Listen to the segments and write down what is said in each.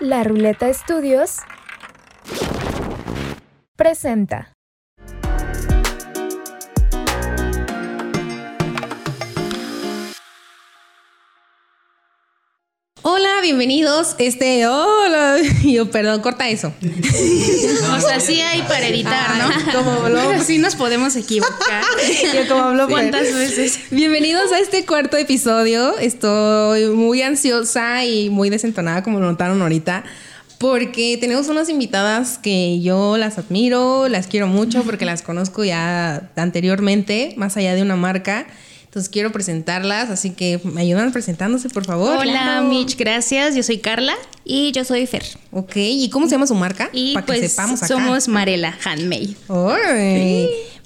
La Ruleta Estudios presenta. Bienvenidos. Este, hola. Yo, perdón, corta eso. o sea, sí hay para editar, ¿no? Como habló. Sí nos podemos equivocar. Yo como habló. ¿Cuántas veces? Bienvenidos a este cuarto episodio. Estoy muy ansiosa y muy desentonada, como lo notaron ahorita. Porque tenemos unas invitadas que yo las admiro, las quiero mucho porque las conozco ya anteriormente, más allá de una marca. Entonces quiero presentarlas, así que me ayudan presentándose, por favor. Hola, Mitch, gracias. Yo soy Carla. Y yo soy Fer. Ok, ¿y cómo se llama su marca? Y Para que pues, sepamos acá. somos Marela Handmade.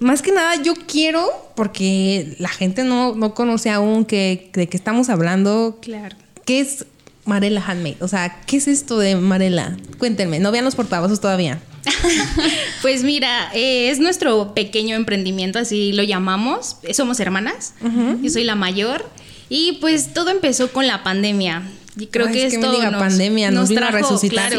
Más que nada, yo quiero, porque la gente no, no conoce aún que, de qué estamos hablando. Claro. ¿Qué es Marela Handmade? O sea, ¿qué es esto de Marela? Cuéntenme, no vean los portavasos todavía. pues mira, eh, es nuestro pequeño emprendimiento, así lo llamamos. Somos hermanas, yo soy la mayor. Y pues todo empezó con la pandemia. Y creo que esto nos, pandemia nos, nos trajo, a resucitar.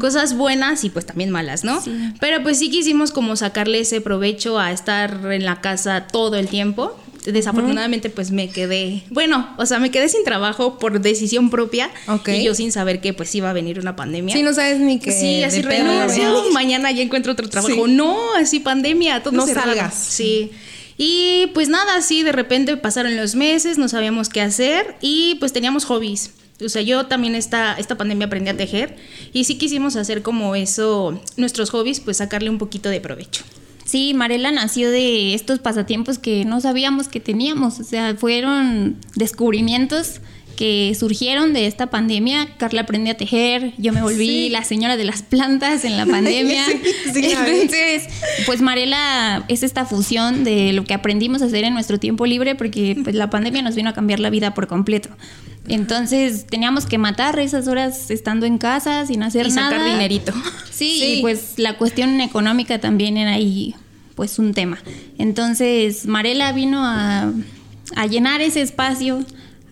cosas buenas y pues también malas, ¿no? Pero pues sí quisimos como sacarle ese provecho a estar en la casa todo el tiempo desafortunadamente pues me quedé, bueno, o sea, me quedé sin trabajo por decisión propia y yo sin saber que pues iba a venir una pandemia. Sí, no sabes ni que Sí, así renuncio, mañana ya encuentro otro trabajo. No, así pandemia, todo No salgas. Sí. Y pues nada, así de repente pasaron los meses, no sabíamos qué hacer y pues teníamos hobbies. O sea, yo también esta, esta pandemia aprendí a tejer y sí quisimos hacer como eso, nuestros hobbies, pues sacarle un poquito de provecho. Sí, Marela nació de estos pasatiempos que no sabíamos que teníamos, o sea, fueron descubrimientos que surgieron de esta pandemia. Carla aprendió a tejer, yo me volví la señora de las plantas en la pandemia. Entonces, pues Marela es esta fusión de lo que aprendimos a hacer en nuestro tiempo libre porque pues la pandemia nos vino a cambiar la vida por completo. Entonces teníamos que matar esas horas estando en casa sin hacer y nada. sacar dinerito. Sí, y pues la cuestión económica también era ahí pues un tema. Entonces Marela vino a, a llenar ese espacio,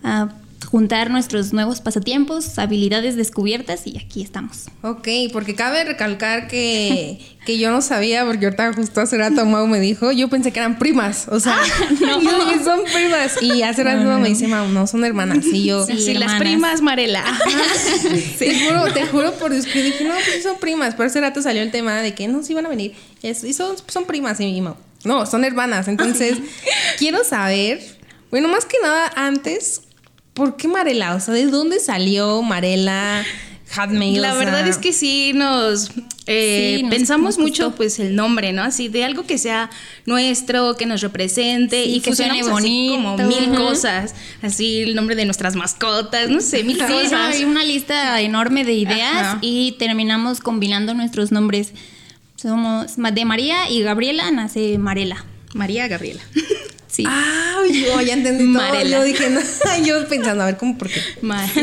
a juntar nuestros nuevos pasatiempos, habilidades descubiertas y aquí estamos. Ok, porque cabe recalcar que, que yo no sabía, porque ahorita justo hace rato Mau me dijo, yo pensé que eran primas, o sea, no. son primas. Y hace rato me dice, Mau, no, son hermanas. Y yo, sí, las primas Marela. Te juro, te juro por Dios que dije, no, pues son primas. Pero hace rato salió el tema de que no, sí iban a venir. y son, son primas. Y Mau, no, son hermanas. Entonces, quiero saber, bueno, más que nada antes, ¿por qué Marela? O sea, ¿de dónde salió Marela? Handmade, la verdad es que sí nos, eh, pensamos mucho pues el nombre, ¿no? Así de algo que sea nuestro, que nos represente y que suene bonito, como mil cosas, así el nombre de nuestras mascotas, no sé, mil cosas. Hay una lista enorme de ideas y terminamos combinando nuestros nombres. Somos de María y Gabriela nace Marela. María Gabriela. Ah, yo ya entendí todo. Yo dije, no, yo pensando, a ver, ¿cómo? ¿Por qué?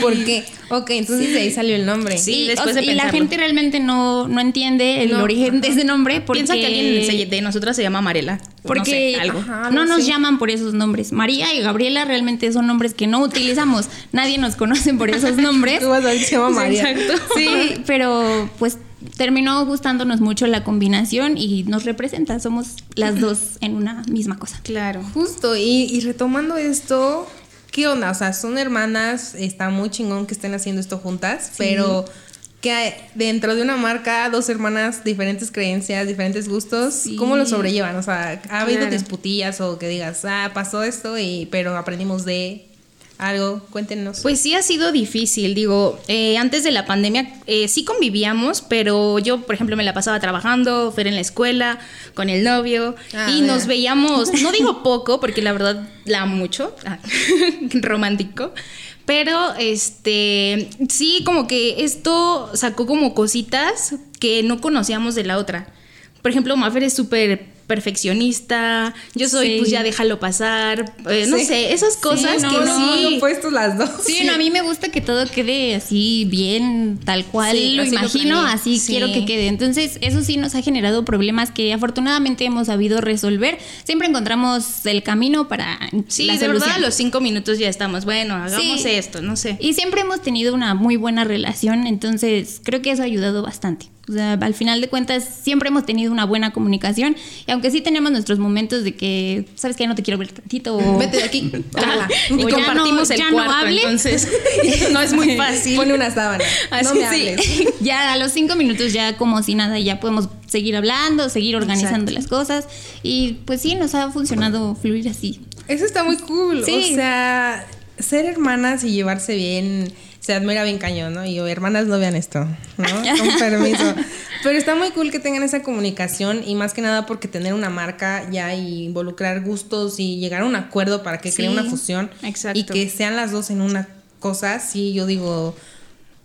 ¿Por qué? Ok, entonces de ahí salió el nombre. Sí, después de Y la gente realmente no, no entiende el origen de ese nombre porque... Piensa que alguien de nosotras se llama Marela. Porque no, nos llaman por esos nombres. María y Gabriela realmente son nombres que no utilizamos. Nadie nos conoce por esos nombres. Tú vas a ver que se llama María. Exacto. Sí, pero pues terminó gustándonos mucho la combinación y nos representa, somos las dos en una misma cosa. Claro. Justo, y, retomando esto, ¿qué onda? O sea, son hermanas, está muy chingón que estén haciendo esto juntas, pero que dentro de una marca, dos hermanas, diferentes creencias, diferentes gustos, ¿cómo lo sobrellevan? O sea, ¿ha habido disputillas o que digas, ah, pasó esto, y, pero aprendimos de algo, cuéntenos. Pues sí ha sido difícil, digo, eh, antes de la pandemia eh, sí convivíamos, pero yo, por ejemplo, me la pasaba trabajando, fuera en la escuela, con el novio, ah, y nos veíamos, no digo poco, porque la verdad la amo mucho, ah, romántico, pero este, sí, como que esto sacó como cositas que no conocíamos de la otra. Por ejemplo, Mafer es súper perfeccionista, yo soy Sí. pues ya déjalo pasar, eh, no Sí. sé, esas cosas no, que no, sí. no, puestos las dos. Sí, no, a mí me gusta que todo quede así bien, tal cual Sí, lo imagino, así Sí. quiero que quede. Entonces, eso sí nos ha generado problemas que afortunadamente hemos sabido resolver. Siempre encontramos el camino para Sí, la de solución. verdad a los cinco minutos ya estamos, bueno, hagamos Sí. esto, no sé. Y siempre hemos tenido una muy buena relación, entonces creo que eso ha ayudado bastante. O sea, al final de cuentas siempre hemos tenido una buena comunicación y aunque sí tenemos nuestros momentos de que, sabes que ya no te quiero ver tantito o... Vete de aquí. Y O ya compartimos no- el ya no cuarto, hable. entonces no es muy fácil. Pone una sábana. Así no me sí. ya a los cinco minutos ya como si nada, ya podemos seguir hablando, seguir organizando Exacto. las cosas y pues sí, nos ha funcionado fluir así. Eso está muy cool. Sí. O sea, ser hermanas y llevarse bien se admira bien cañón, ¿no? Y yo, hermanas, no vean esto, ¿no? Con permiso. Pero está muy cool que tengan esa comunicación y más que nada porque tener una marca ya y involucrar gustos y llegar a un acuerdo para que cree Sí, una fusión exacto. y que sean las dos en una cosa, sí, yo digo,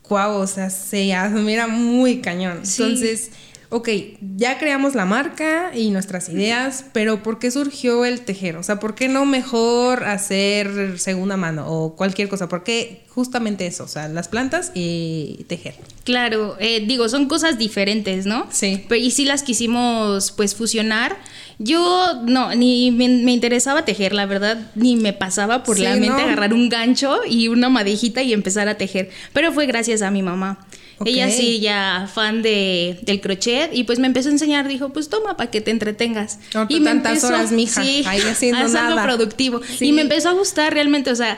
wow, o sea, se admira muy cañón. Sí. Entonces, ok, ya creamos la marca y nuestras ideas, pero ¿por qué surgió el tejer? O sea, ¿por qué no mejor hacer segunda mano o cualquier cosa? ¿Por qué justamente eso? O sea, las plantas y tejer. Claro, eh, digo, son cosas diferentes, ¿no? Sí. Pero, y sí las quisimos, pues, fusionar. Yo, no, ni me, me interesaba tejer, la verdad, ni me pasaba por Sí, la mente ¿no? agarrar un gancho y una madejita y empezar a tejer. Pero fue gracias a mi mamá. Ok. Ella sí, ya fan de, del crochet y pues me empezó a enseñar, dijo, pues toma para que te entretengas. Y me tantas horas, mija, ahí haciendo nada. productivo. Sí. Y me empezó a gustar realmente, o sea,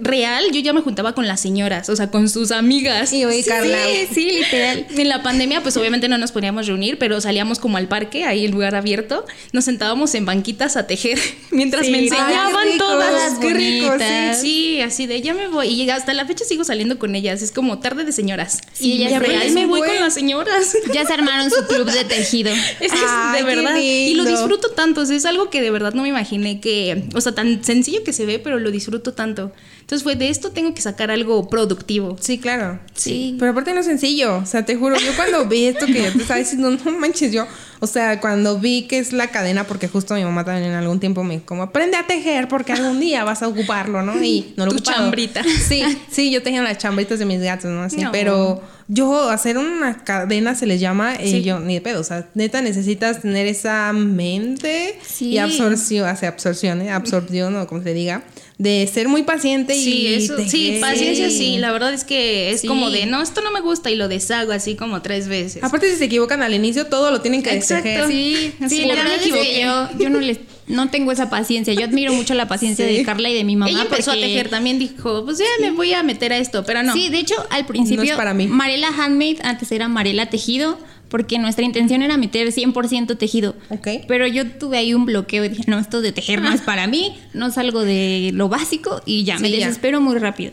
real, yo ya me juntaba con las señoras, o sea, con sus amigas. Y oye, Sí, Carla. Sí, literal. En la pandemia, pues obviamente no nos podíamos reunir, pero salíamos como al parque, ahí el lugar abierto, nos sentábamos en banquitas a tejer mientras Sí, me ay, enseñaban qué rico, todas. qué rico, sí. Sí, así de ya me voy. Y hasta la fecha sigo saliendo con ellas. Es como tarde de señoras. Sí, y ya ya sé. Es me voy buen- con las señoras. Ya se armaron su club de tejido. Es que qué de verdad. Y lo disfruto tanto. o sea, es algo que de verdad no me imaginé que. O sea, tan sencillo que se ve, pero lo disfruto tanto. Entonces fue de esto tengo que sacar algo productivo. Sí, claro. Sí. Pero aparte no es sencillo, o sea, te juro, yo cuando vi esto que ya te estaba diciendo, no manches, yo, o sea, cuando vi que es la cadena, porque justo mi mamá también en algún tiempo me como, aprende a tejer porque algún día vas a ocuparlo, ¿no? Y no lo Tu ocupado. chambrita. Sí, sí, yo tenía las chambritas de mis gatos, ¿no? Así, No. pero yo hacer una cadena se les llama, Sí. yo ni de pedo, o sea, neta necesitas tener esa mente Sí. y absorción, hace absorción, ¿eh? absorción o como se diga, de ser muy paciente y Sí, eso, sí, paciencia sí. La verdad es que es Sí. como de, no, esto no me gusta y lo deshago así como tres veces. Aparte, si se equivocan al inicio, todo lo tienen que Exacto. Sí, sí, la me verdad es que yo no les no tengo esa paciencia. Yo admiro mucho la paciencia Sí. de Carla y de mi mamá. Ella empezó porque- a tejer también, dijo, pues ya me voy a meter a esto, pero no. Sí, de hecho, al principio, No es para mí. Marela Handmade antes era Marela Tejido, porque nuestra intención era meter 100% tejido. Ok. Pero yo tuve ahí un bloqueo y dije, no, esto de tejer no es para mí, no salgo de lo básico y ya, me ya. desespero muy rápido.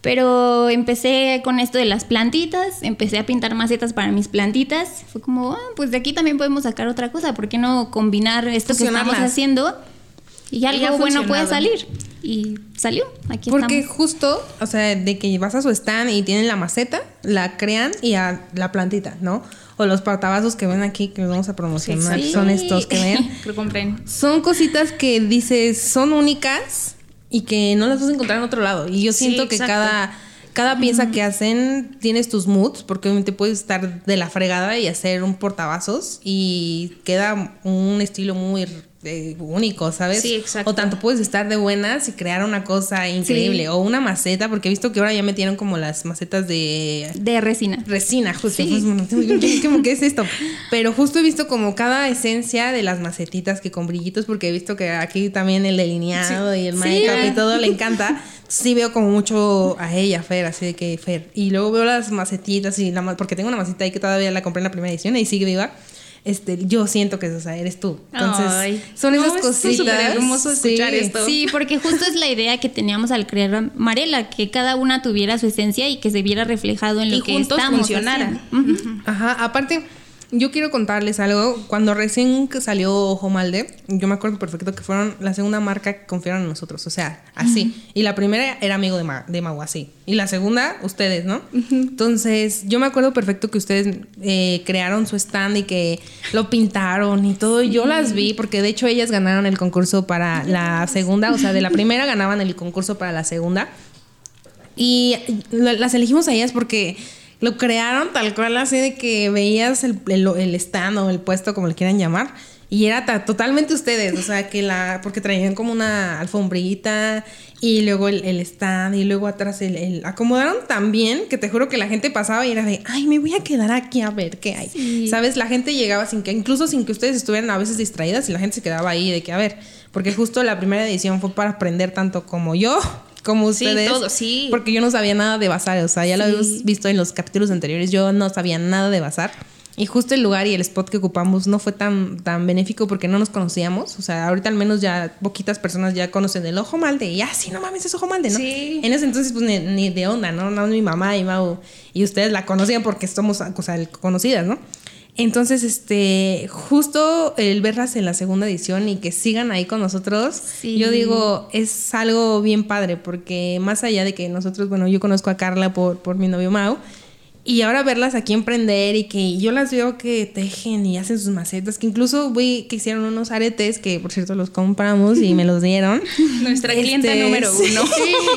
Pero empecé con esto de las plantitas, empecé a pintar macetas para mis plantitas. Fue como, ah, pues de aquí también podemos sacar otra cosa, ¿por qué no combinar esto que estamos haciendo? Y algo bueno puede salir. Y salió, aquí Porque estamos. justo, o sea, de que vas a su stand y tienen la maceta, la crean y a la plantita, ¿no? O los portavasos que ven aquí, que los vamos a promocionar, Sí. son estos que ven. Lo compren. Son cositas que dices, son únicas y que no las vas a encontrar en otro lado. Y yo Sí, siento que cada, cada pieza que hacen tienes tus moods, porque obviamente puedes estar de la fregada y hacer un portavasos y queda un estilo muy eh, único, ¿sabes? Sí, exacto. O tanto puedes estar de buenas y crear una cosa increíble. O una maceta, porque he visto que ahora ya metieron como las macetas de De resina. resina, justo. Sí. Pues, como que es esto. Pero justo he visto como cada esencia de las macetitas que con brillitos, porque he visto que aquí también el delineado y el make-up y todo le encanta. Sí veo como mucho a ella, Fer, así de que Fer. Y luego veo las macetitas y la porque tengo una maceta ahí que todavía la compré en la primera edición y sigue viva. Este, yo siento que o sea, eres tú. Entonces, Ay. son esas No, es cositas. súper hermoso escuchar esto. Sí, porque justo es la idea que teníamos al crear Marela, que cada una tuviera su esencia y que se viera reflejado en lo que estamos haciendo. Ujú. Ajá, aparte, yo quiero contarles algo. Cuando recién salió Ojo Malde, yo me acuerdo perfecto que fueron la segunda marca que confiaron en nosotros. O sea, así. Y la primera era amigo de, Ma de Mau, así. Y la segunda, ustedes, ¿no? Entonces, yo me acuerdo perfecto que ustedes eh, crearon su stand y que lo pintaron y todo. Yo las vi porque de hecho ellas ganaron el concurso para la segunda. O sea, de la primera ganaban el concurso para la segunda. Y las elegimos a ellas porque lo crearon tal cual así de que veías el, el, stand o el puesto, como le quieran llamar. Y era totalmente ustedes, o sea, que la, porque traían como una alfombrita y luego el, el stand y luego atrás el, acomodaron tan bien que te juro que la gente pasaba y era de, ay, me voy a quedar aquí a ver qué hay. ¿Sabes? La gente llegaba sin que, incluso sin que ustedes estuvieran a veces distraídas y la gente se quedaba ahí de que, a ver, porque justo la primera edición fue para aprender tanto como yo como ustedes. Sí, todo, sí. Porque yo no sabía nada de bazar, o sea, ya lo habíamos visto en los capítulos anteriores, yo no sabía nada de bazar. Y justo el lugar y el spot que ocupamos no fue tan, tan benéfico porque no nos conocíamos. O sea, ahorita al menos ya poquitas personas ya conocen el ojo malde. Y ya, sí, no mames, es ojo malde, ¿no? Sí. En ese entonces, pues ni, de onda, ¿no? No, mi mamá y Mau. Y ustedes la conocían porque somos, o sea, conocidas, ¿no? Entonces, este, justo el verlas en la segunda edición y que sigan ahí con nosotros, yo digo, es algo bien padre, porque más allá de que nosotros, bueno, yo conozco a Carla por, por mi novio Mau, y ahora verlas aquí emprender y que yo las veo que tejen y hacen sus macetas, que incluso vi que hicieron unos aretes que por cierto los compramos y me los dieron. Nuestra clienta este, número uno.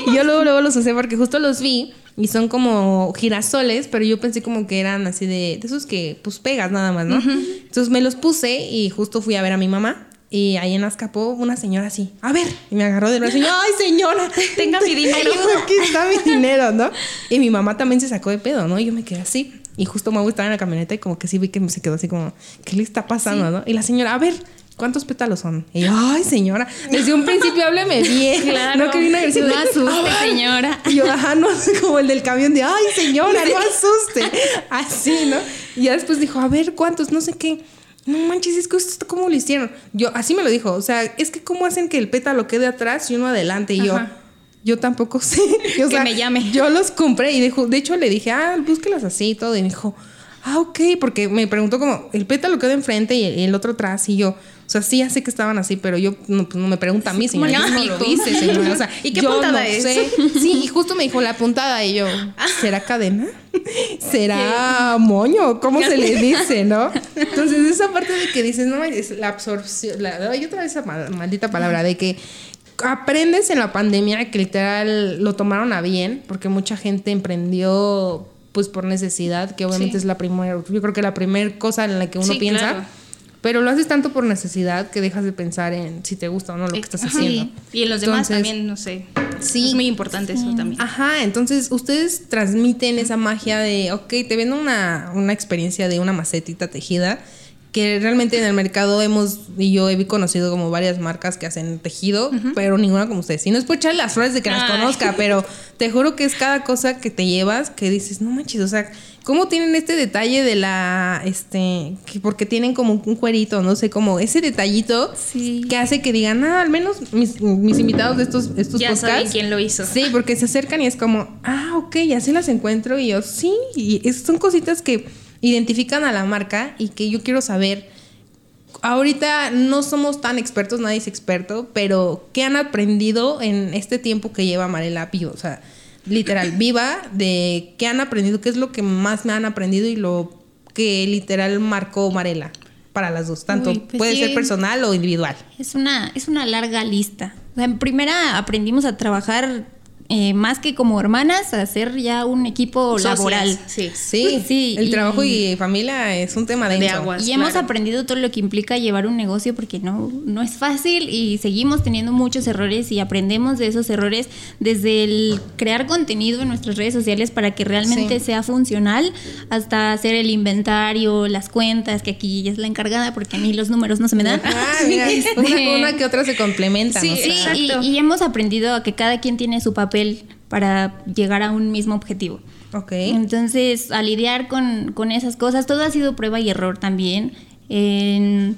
Yo luego, luego los usé porque justo los vi y son como girasoles, pero yo pensé como que eran así de, de esos que pues pegas nada más, ¿no? Entonces me los puse y justo fui a ver a mi mamá. Y ahí en Azcapó una señora así, a ver, y me agarró de brazo y ay señora, tenga mi dinero. Aquí está mi dinero, ¿no? Y mi mamá también se sacó de pedo, ¿no? Y yo me quedé así. Y justo me estaba en la camioneta y como que sí vi que se quedó así como, ¿qué le está pasando, no? Y la señora, a ver, ¿Cuántos pétalos son? Y yo, ay, señora, desde un principio hábleme bien. Claro. No que vino agresivo. No asuste, señora. Y yo, ajá, no, como el del camión de, ay, señora, no asuste. Así, ¿no? Y ya después dijo, a ver, ¿cuántos? No sé qué. No manches, es que esto, ¿cómo lo hicieron? Yo, así me lo dijo. O sea, es que ¿cómo hacen que el pétalo quede atrás y uno adelante? Y yo, yo tampoco sé. O que me llame. Yo los compré y de, de hecho le dije, ah, búsquelas así y todo. Y me dijo, ah, ok, porque me preguntó como, el pétalo queda enfrente y el otro atrás. Y yo, sea, sí, ya sé que estaban así, pero yo no, pues, no me pregunta a mí, señor. Yo no lo hice, señor. O sea, ¿Y qué puntada es? Sé. Sí, y justo me dijo la puntada y yo, ¿será cadena? ¿Será moño? ¿Cómo se le dice, no? Entonces, esa parte de que dices, no, es la absorción, la, hay otra vez esa maldita palabra de que aprendes en la pandemia que literal lo tomaron a bien, porque mucha gente emprendió pues por necesidad, que obviamente es la primera, yo creo que la primera cosa en la que uno piensa. Pero lo haces tanto por necesidad que dejas de pensar en si te gusta o no lo que estás haciendo. Y en los demás también, no sé. Sí. Es muy importante eso también. Ajá, entonces ustedes transmiten esa magia de, ok, te vendo una, una experiencia de una macetita tejida que realmente en el mercado hemos, y yo he conocido como varias marcas que hacen tejido, pero ninguna como ustedes. Y no es por echarle las flores de que las conozca, pero te juro que es cada cosa que te llevas que dices, no manches, o sea, ¿cómo tienen este detalle de la, este, que porque tienen como un cuerito, no sé, como ese detallito que hace que digan, ah, al menos mis, invitados de estos, estos ya saben quién lo hizo. Sí, porque se acercan y es como, ah, ok, así las encuentro y yo, sí, y son cositas que identifican a la marca y que yo quiero saber. Ahorita no somos tan expertos, nadie es experto, pero ¿qué han aprendido en este tiempo que lleva Marela Pío? O sea, literal, viva, de qué han aprendido, qué es lo que más me han aprendido y lo que literal marcó Marela para las dos, tanto pues puede ser personal o individual. Es una, es una larga lista. en primera aprendimos a trabajar eh, más que como hermanas, hacer ya un equipo laboral. Sí. sí. sí. El trabajo y familia es un tema de, de aguas. Y hemos aprendido todo lo que implica llevar un negocio porque no, no es fácil y seguimos teniendo muchos errores y aprendemos de esos errores desde el crear contenido en nuestras redes sociales para que realmente sea funcional hasta hacer el inventario, las cuentas, que aquí ella es la encargada porque a mí los números no se me dan. Ah, mira, una, que otra se complementan. Sí, y hemos aprendido a que cada quien tiene su papel para llegar a un mismo objetivo. Okay. Entonces, a lidiar con, con, esas cosas, todo ha sido prueba y error también. En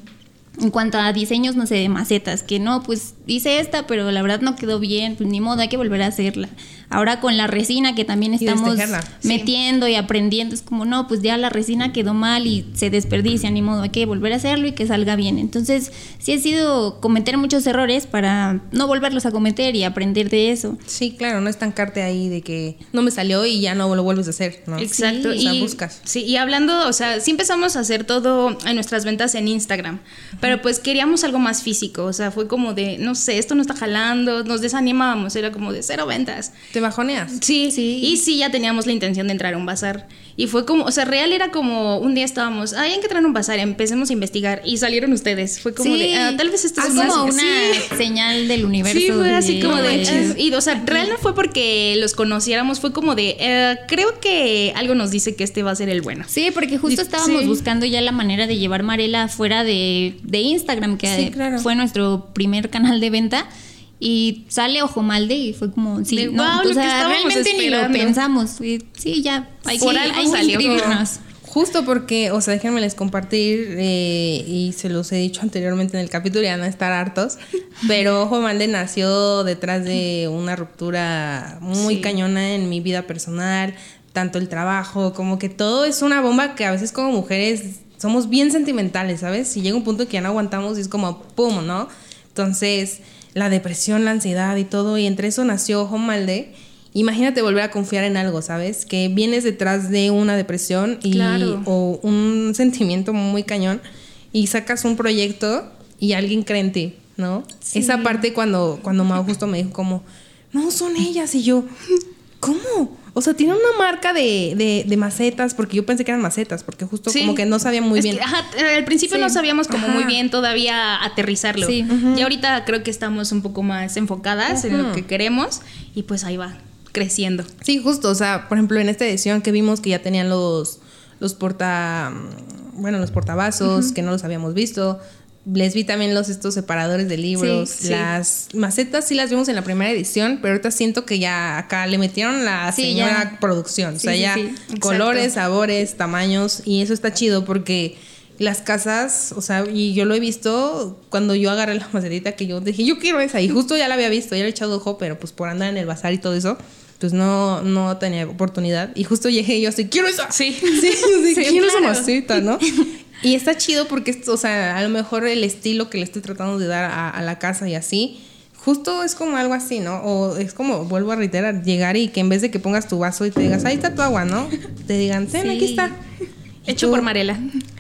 en cuanto a diseños, no sé, de macetas, que no, pues hice esta, pero la verdad no quedó bien, pues ni modo, hay que volver a hacerla. Ahora con la resina que también estamos metiendo y aprendiendo, es como, no, pues ya la resina quedó mal y se desperdicia, ni modo, hay que volver a hacerlo y que salga bien. Entonces, sí ha sido cometer muchos errores para no volverlos a cometer y aprender de eso. Sí, claro, no estancarte ahí de que no me salió y ya no lo vuelves a hacer, ¿no? Exacto. y, o sea, buscas. Sí, y hablando, o sea, sí empezamos a hacer todo en nuestras ventas en Instagram, pero pues queríamos algo más físico, o sea, fue como de, no sé, esto no está jalando, nos desanimábamos, era como de cero ventas. ¿Te bajoneas? Sí, sí. Y sí, ya teníamos la intención de entrar a un bazar. Y fue como, o sea, real era como un día estábamos, ay, hay que a un bazar, empecemos a investigar y salieron ustedes. Fue como de, ah, tal vez esto es como una señal del universo. Sí, fue así como de, y, o sea, real no fue porque los conociéramos, fue como de, eh, creo que algo nos dice que este va a ser el bueno. Sí, porque justo estábamos buscando ya la manera de llevar Marela fuera de, de Instagram, que fue nuestro primer canal de venta y sale Ojo Malde y fue como, sí, no, o sea, realmente ni lo pensamos. sí, ya, hay que, algo salió. Justo porque, o sea, déjenme les compartir, eh, y se los he dicho anteriormente en el capítulo, ya no estar hartos, pero Ojo Malde nació detrás de una ruptura muy cañona en mi vida personal, tanto el trabajo, como que todo es una bomba que a veces como mujeres somos bien sentimentales, ¿sabes? Y llega un punto que ya no aguantamos y es como, ¡pum!, ¿no? Entonces la depresión, la ansiedad y todo, y entre eso nació Ojo Malde. Imagínate volver a confiar en algo, ¿sabes? Que vienes detrás de una depresión y, o un sentimiento muy cañón y sacas un proyecto y alguien cree en ti, ¿no? Esa parte cuando, cuando Mau justo me dijo como, no, son ellas y yo, ¿cómo? O sea, tiene una marca de, de, macetas, porque yo pensé que eran macetas, porque justo como que no sabía muy bien. al principio no sabíamos como muy bien todavía aterrizarlo. Y ahorita creo que estamos un poco más enfocadas en lo que queremos y pues ahí va creciendo. Sí, justo. O sea, por ejemplo, en esta edición que vimos que ya tenían los, los porta. Bueno, los portavasos, que no los habíamos visto les vi también los estos separadores de libros. las macetas sí las vimos en la primera edición, pero ahorita siento que ya acá le metieron la señora producción. o sea, ya colores, sabores, tamaños. Y eso está chido porque las casas, o sea, y yo lo he visto cuando yo agarré la macetita que yo dije, yo quiero esa. Y justo ya la había visto, ya le he echado ojo, pero pues por andar en el bazar y todo eso pues no, no tenía oportunidad. Y justo llegué y yo así, quiero esa. Sí, sí, sí, quiero esa maceta, ¿no? Y está chido porque, o sea, a lo mejor el estilo que le estoy tratando de dar a, la casa y así, justo es como algo así, ¿no? O es como, vuelvo a reiterar, llegar y que en vez de que pongas tu vaso y te digas, ahí está tu agua, ¿no? Te digan, ten, aquí está. Hecho por Marela.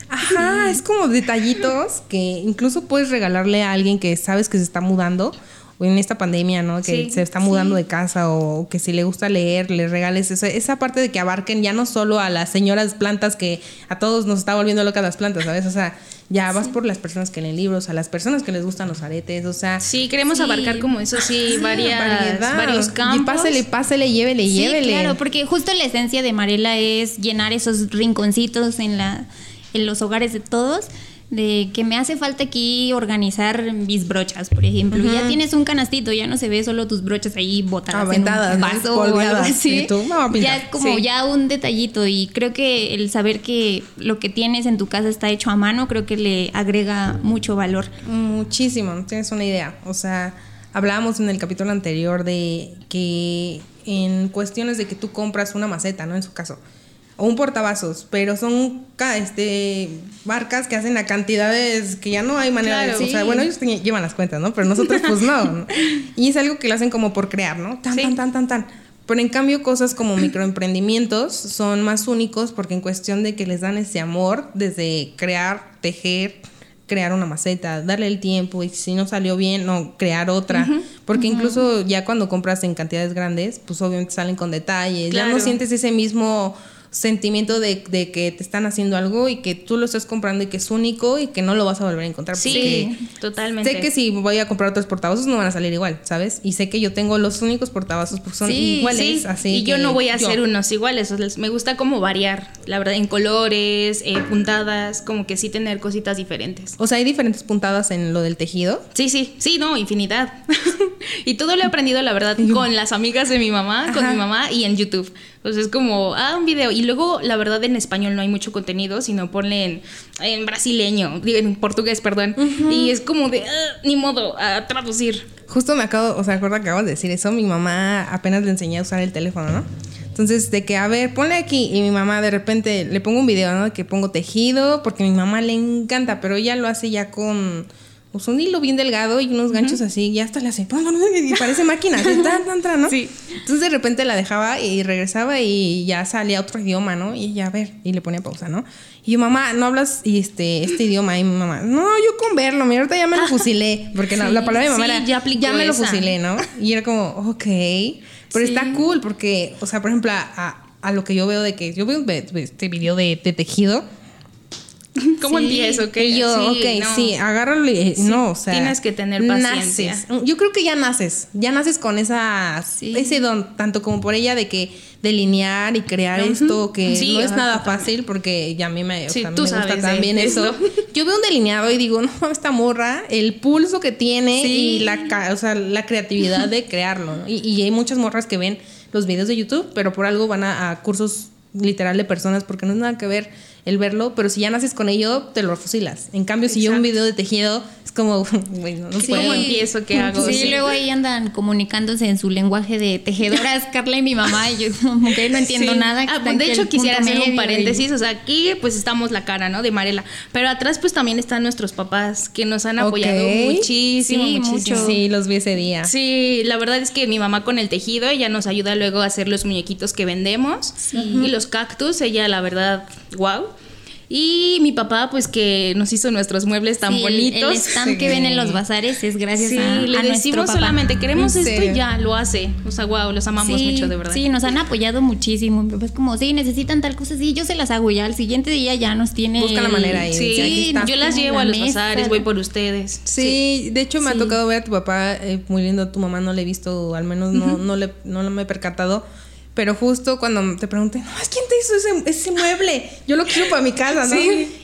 Ajá, es como detallitos que incluso puedes regalarle a alguien que sabes que se está mudando en esta pandemia, ¿no? Que se está mudando de casa o que si le gusta leer, le regales esa, esa parte de que abarquen ya no solo a las señoras plantas que a todos nos está volviendo locas las plantas, ¿sabes? O sea, ya vas por las personas que leen libros, a las personas que les gustan los aretes, o sea. Sí, queremos abarcar como eso, sí, varias, varios campos. Y pásele, pásele, llévele, sí, llévele. Claro, porque justo la esencia de Marela es llenar esos rinconcitos en la en los hogares de todos de que me hace falta aquí organizar mis brochas, por ejemplo. Ya tienes un canastito, ya no se ve solo tus brochas ahí botadas en un vaso o algo así. Ya es como ya un detallito y creo que el saber que lo que tienes en tu casa está hecho a mano, creo que le agrega mucho valor. Muchísimo, tienes una idea. O sea, hablábamos en el capítulo anterior de que en cuestiones de que tú compras una maceta, ¿no? En su caso o un portavasos, pero son este, marcas que hacen la cantidades que ya no hay manera de... O sea, bueno, ellos llevan las cuentas, ¿no? Pero nosotros pues no, Y es algo que lo hacen como por crear, ¿no? Tan, tan, tan, tan, tan. Pero en cambio cosas como microemprendimientos son más únicos porque en cuestión de que les dan ese amor desde crear, tejer, crear una maceta, darle el tiempo y si no salió bien, no, crear otra. porque incluso ya cuando compras en cantidades grandes, pues obviamente salen con detalles, ya no sientes ese mismo sentimiento de, que te están haciendo algo y que tú lo estás comprando y que es único y que no lo vas a volver a encontrar. Sí, totalmente. Sé que si voy a comprar otros portavasos no van a salir igual, ¿sabes? Y sé que yo tengo los únicos portavasos porque son iguales. Así y yo no voy a hacer unos iguales. me gusta como variar, la verdad, en colores, eh, puntadas, como que sí tener cositas diferentes. O sea, hay diferentes puntadas en lo del tejido. Sí, sí, sí, no, infinidad. y todo lo he aprendido, la verdad, con las amigas de mi mamá, con mi mamá y en YouTube. Entonces es como, ah, un video. Y luego, la verdad, en español no hay mucho contenido, sino ponle en, brasileño, en portugués, perdón. Y es como de, ah, ni modo, a traducir. Justo me acabo, o sea, acuerdo que acabo de decir eso. Mi mamá apenas le enseñé a usar el teléfono, ¿no? Entonces, de que, a ver, ponle aquí. Y mi mamá de repente le pongo un video, ¿no? Que pongo tejido, porque a mi mamá le encanta, pero ella lo hace ya con pues, un hilo bien delgado y unos ganchos así, y hasta le hace, y parece máquina, tan, tan, ¿no? Sí. Entonces de repente la dejaba y regresaba y ya salía otro idioma, ¿no? Y ya a ver, y le ponía pausa, ¿no? Y yo, mamá, ¿no hablas este, este idioma? Y mi mamá, no, yo con verlo, mira, ahorita ya me lo fusilé, porque la, palabra de mi mamá era, ya, ya me lo fusilé, ¿no? Y era como, ok, pero está cool, porque, o sea, por ejemplo, a, a, lo que yo veo de que, yo veo este video de, de tejido, ¿Cómo empiezo? Okay, yo, sí, ok, sí, agárralo y no, o sea. Tienes que tener paciencia. Naces. Yo creo que ya naces. Ya naces con esa, ese don, tanto como por ella de que delinear y crear esto, que no es nada fácil, porque ya a mí me, gusta también eso. Yo veo un delineado y digo, no, esta morra, el pulso que tiene y la, o sea, la creatividad de crearlo. Y, y, hay muchas morras que ven los videos de YouTube, pero por algo van a, a cursos literal de personas, porque no es nada que ver el verlo, pero si ya naces con ello, te lo fusilas. En cambio, si yo un video de tejido, es como, bueno, no sí. ¿Cómo empiezo? ¿Qué hago? Sí, luego ahí andan comunicándose en su lenguaje de tejedoras, Carla y mi mamá, y yo como que no entiendo nada. Ah, de hecho, quisiera hacer un paréntesis, o sea, aquí pues estamos la cara, ¿no? De Marela, pero atrás pues también están nuestros papás, que nos han apoyado muchísimo, sí, muchísimo. Sí, los vi ese día. Sí, la verdad es que mi mamá con el tejido, ella nos ayuda luego a hacer los muñequitos que vendemos, y los cactus, ella la verdad, wow. Y mi papá, pues que nos hizo nuestros muebles tan bonitos. El stand que ven en los bazares es gracias sí, a, le decimos solamente queremos esto y ya lo hace. O sea, wow, los amamos mucho, de verdad. Sí, nos han apoyado muchísimo. Mi papá es como, sí, necesitan tal cosa, sí, yo se las hago ya. Al siguiente día ya nos tiene. Busca la manera ahí. Sí, yo las llevo a los bazares, voy por ustedes. Sí, de hecho me ha tocado ver a tu papá, eh, muy lindo, tu mamá no le he visto, al menos no, no, le, no me he percatado pero justo cuando te pregunté, no, ¿quién te hizo ese, ese mueble? Yo lo quiero para mi casa, ¿no?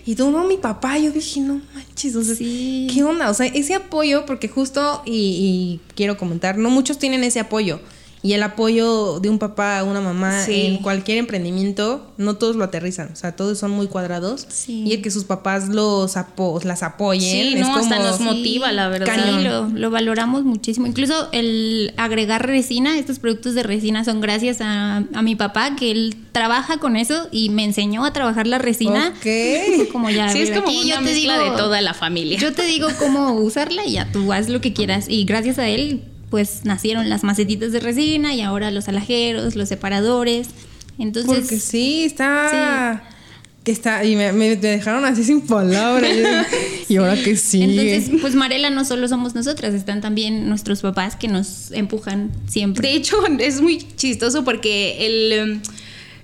Y tú, no, mi papá. Yo dije, no manches, o sea, ¿qué onda? O sea, ese apoyo, porque justo, y, y quiero comentar, no muchos tienen ese apoyo. Y el apoyo de un papá, una mamá en cualquier emprendimiento, no todos lo aterrizan. O sea, todos son muy cuadrados. Y el que sus papás los las apoyen. Sí, no, hasta nos motiva, la verdad. Sí, lo, lo, valoramos muchísimo. Incluso el agregar resina, estos productos de resina son gracias a, a, mi papá, que él trabaja con eso y me enseñó a trabajar la resina. Ok. Como ya, sí, es como una yo te digo, de toda la familia. Yo te digo cómo usarla y ya tú haz lo que quieras. Y gracias a él pues nacieron las macetitas de resina y ahora los alajeros, los separadores. Entonces, Porque sí, está... Que está, y me, dejaron así sin palabras. y ahora que sí. Entonces, pues Marela no solo somos nosotras, están también nuestros papás que nos empujan siempre. De hecho, es muy chistoso porque el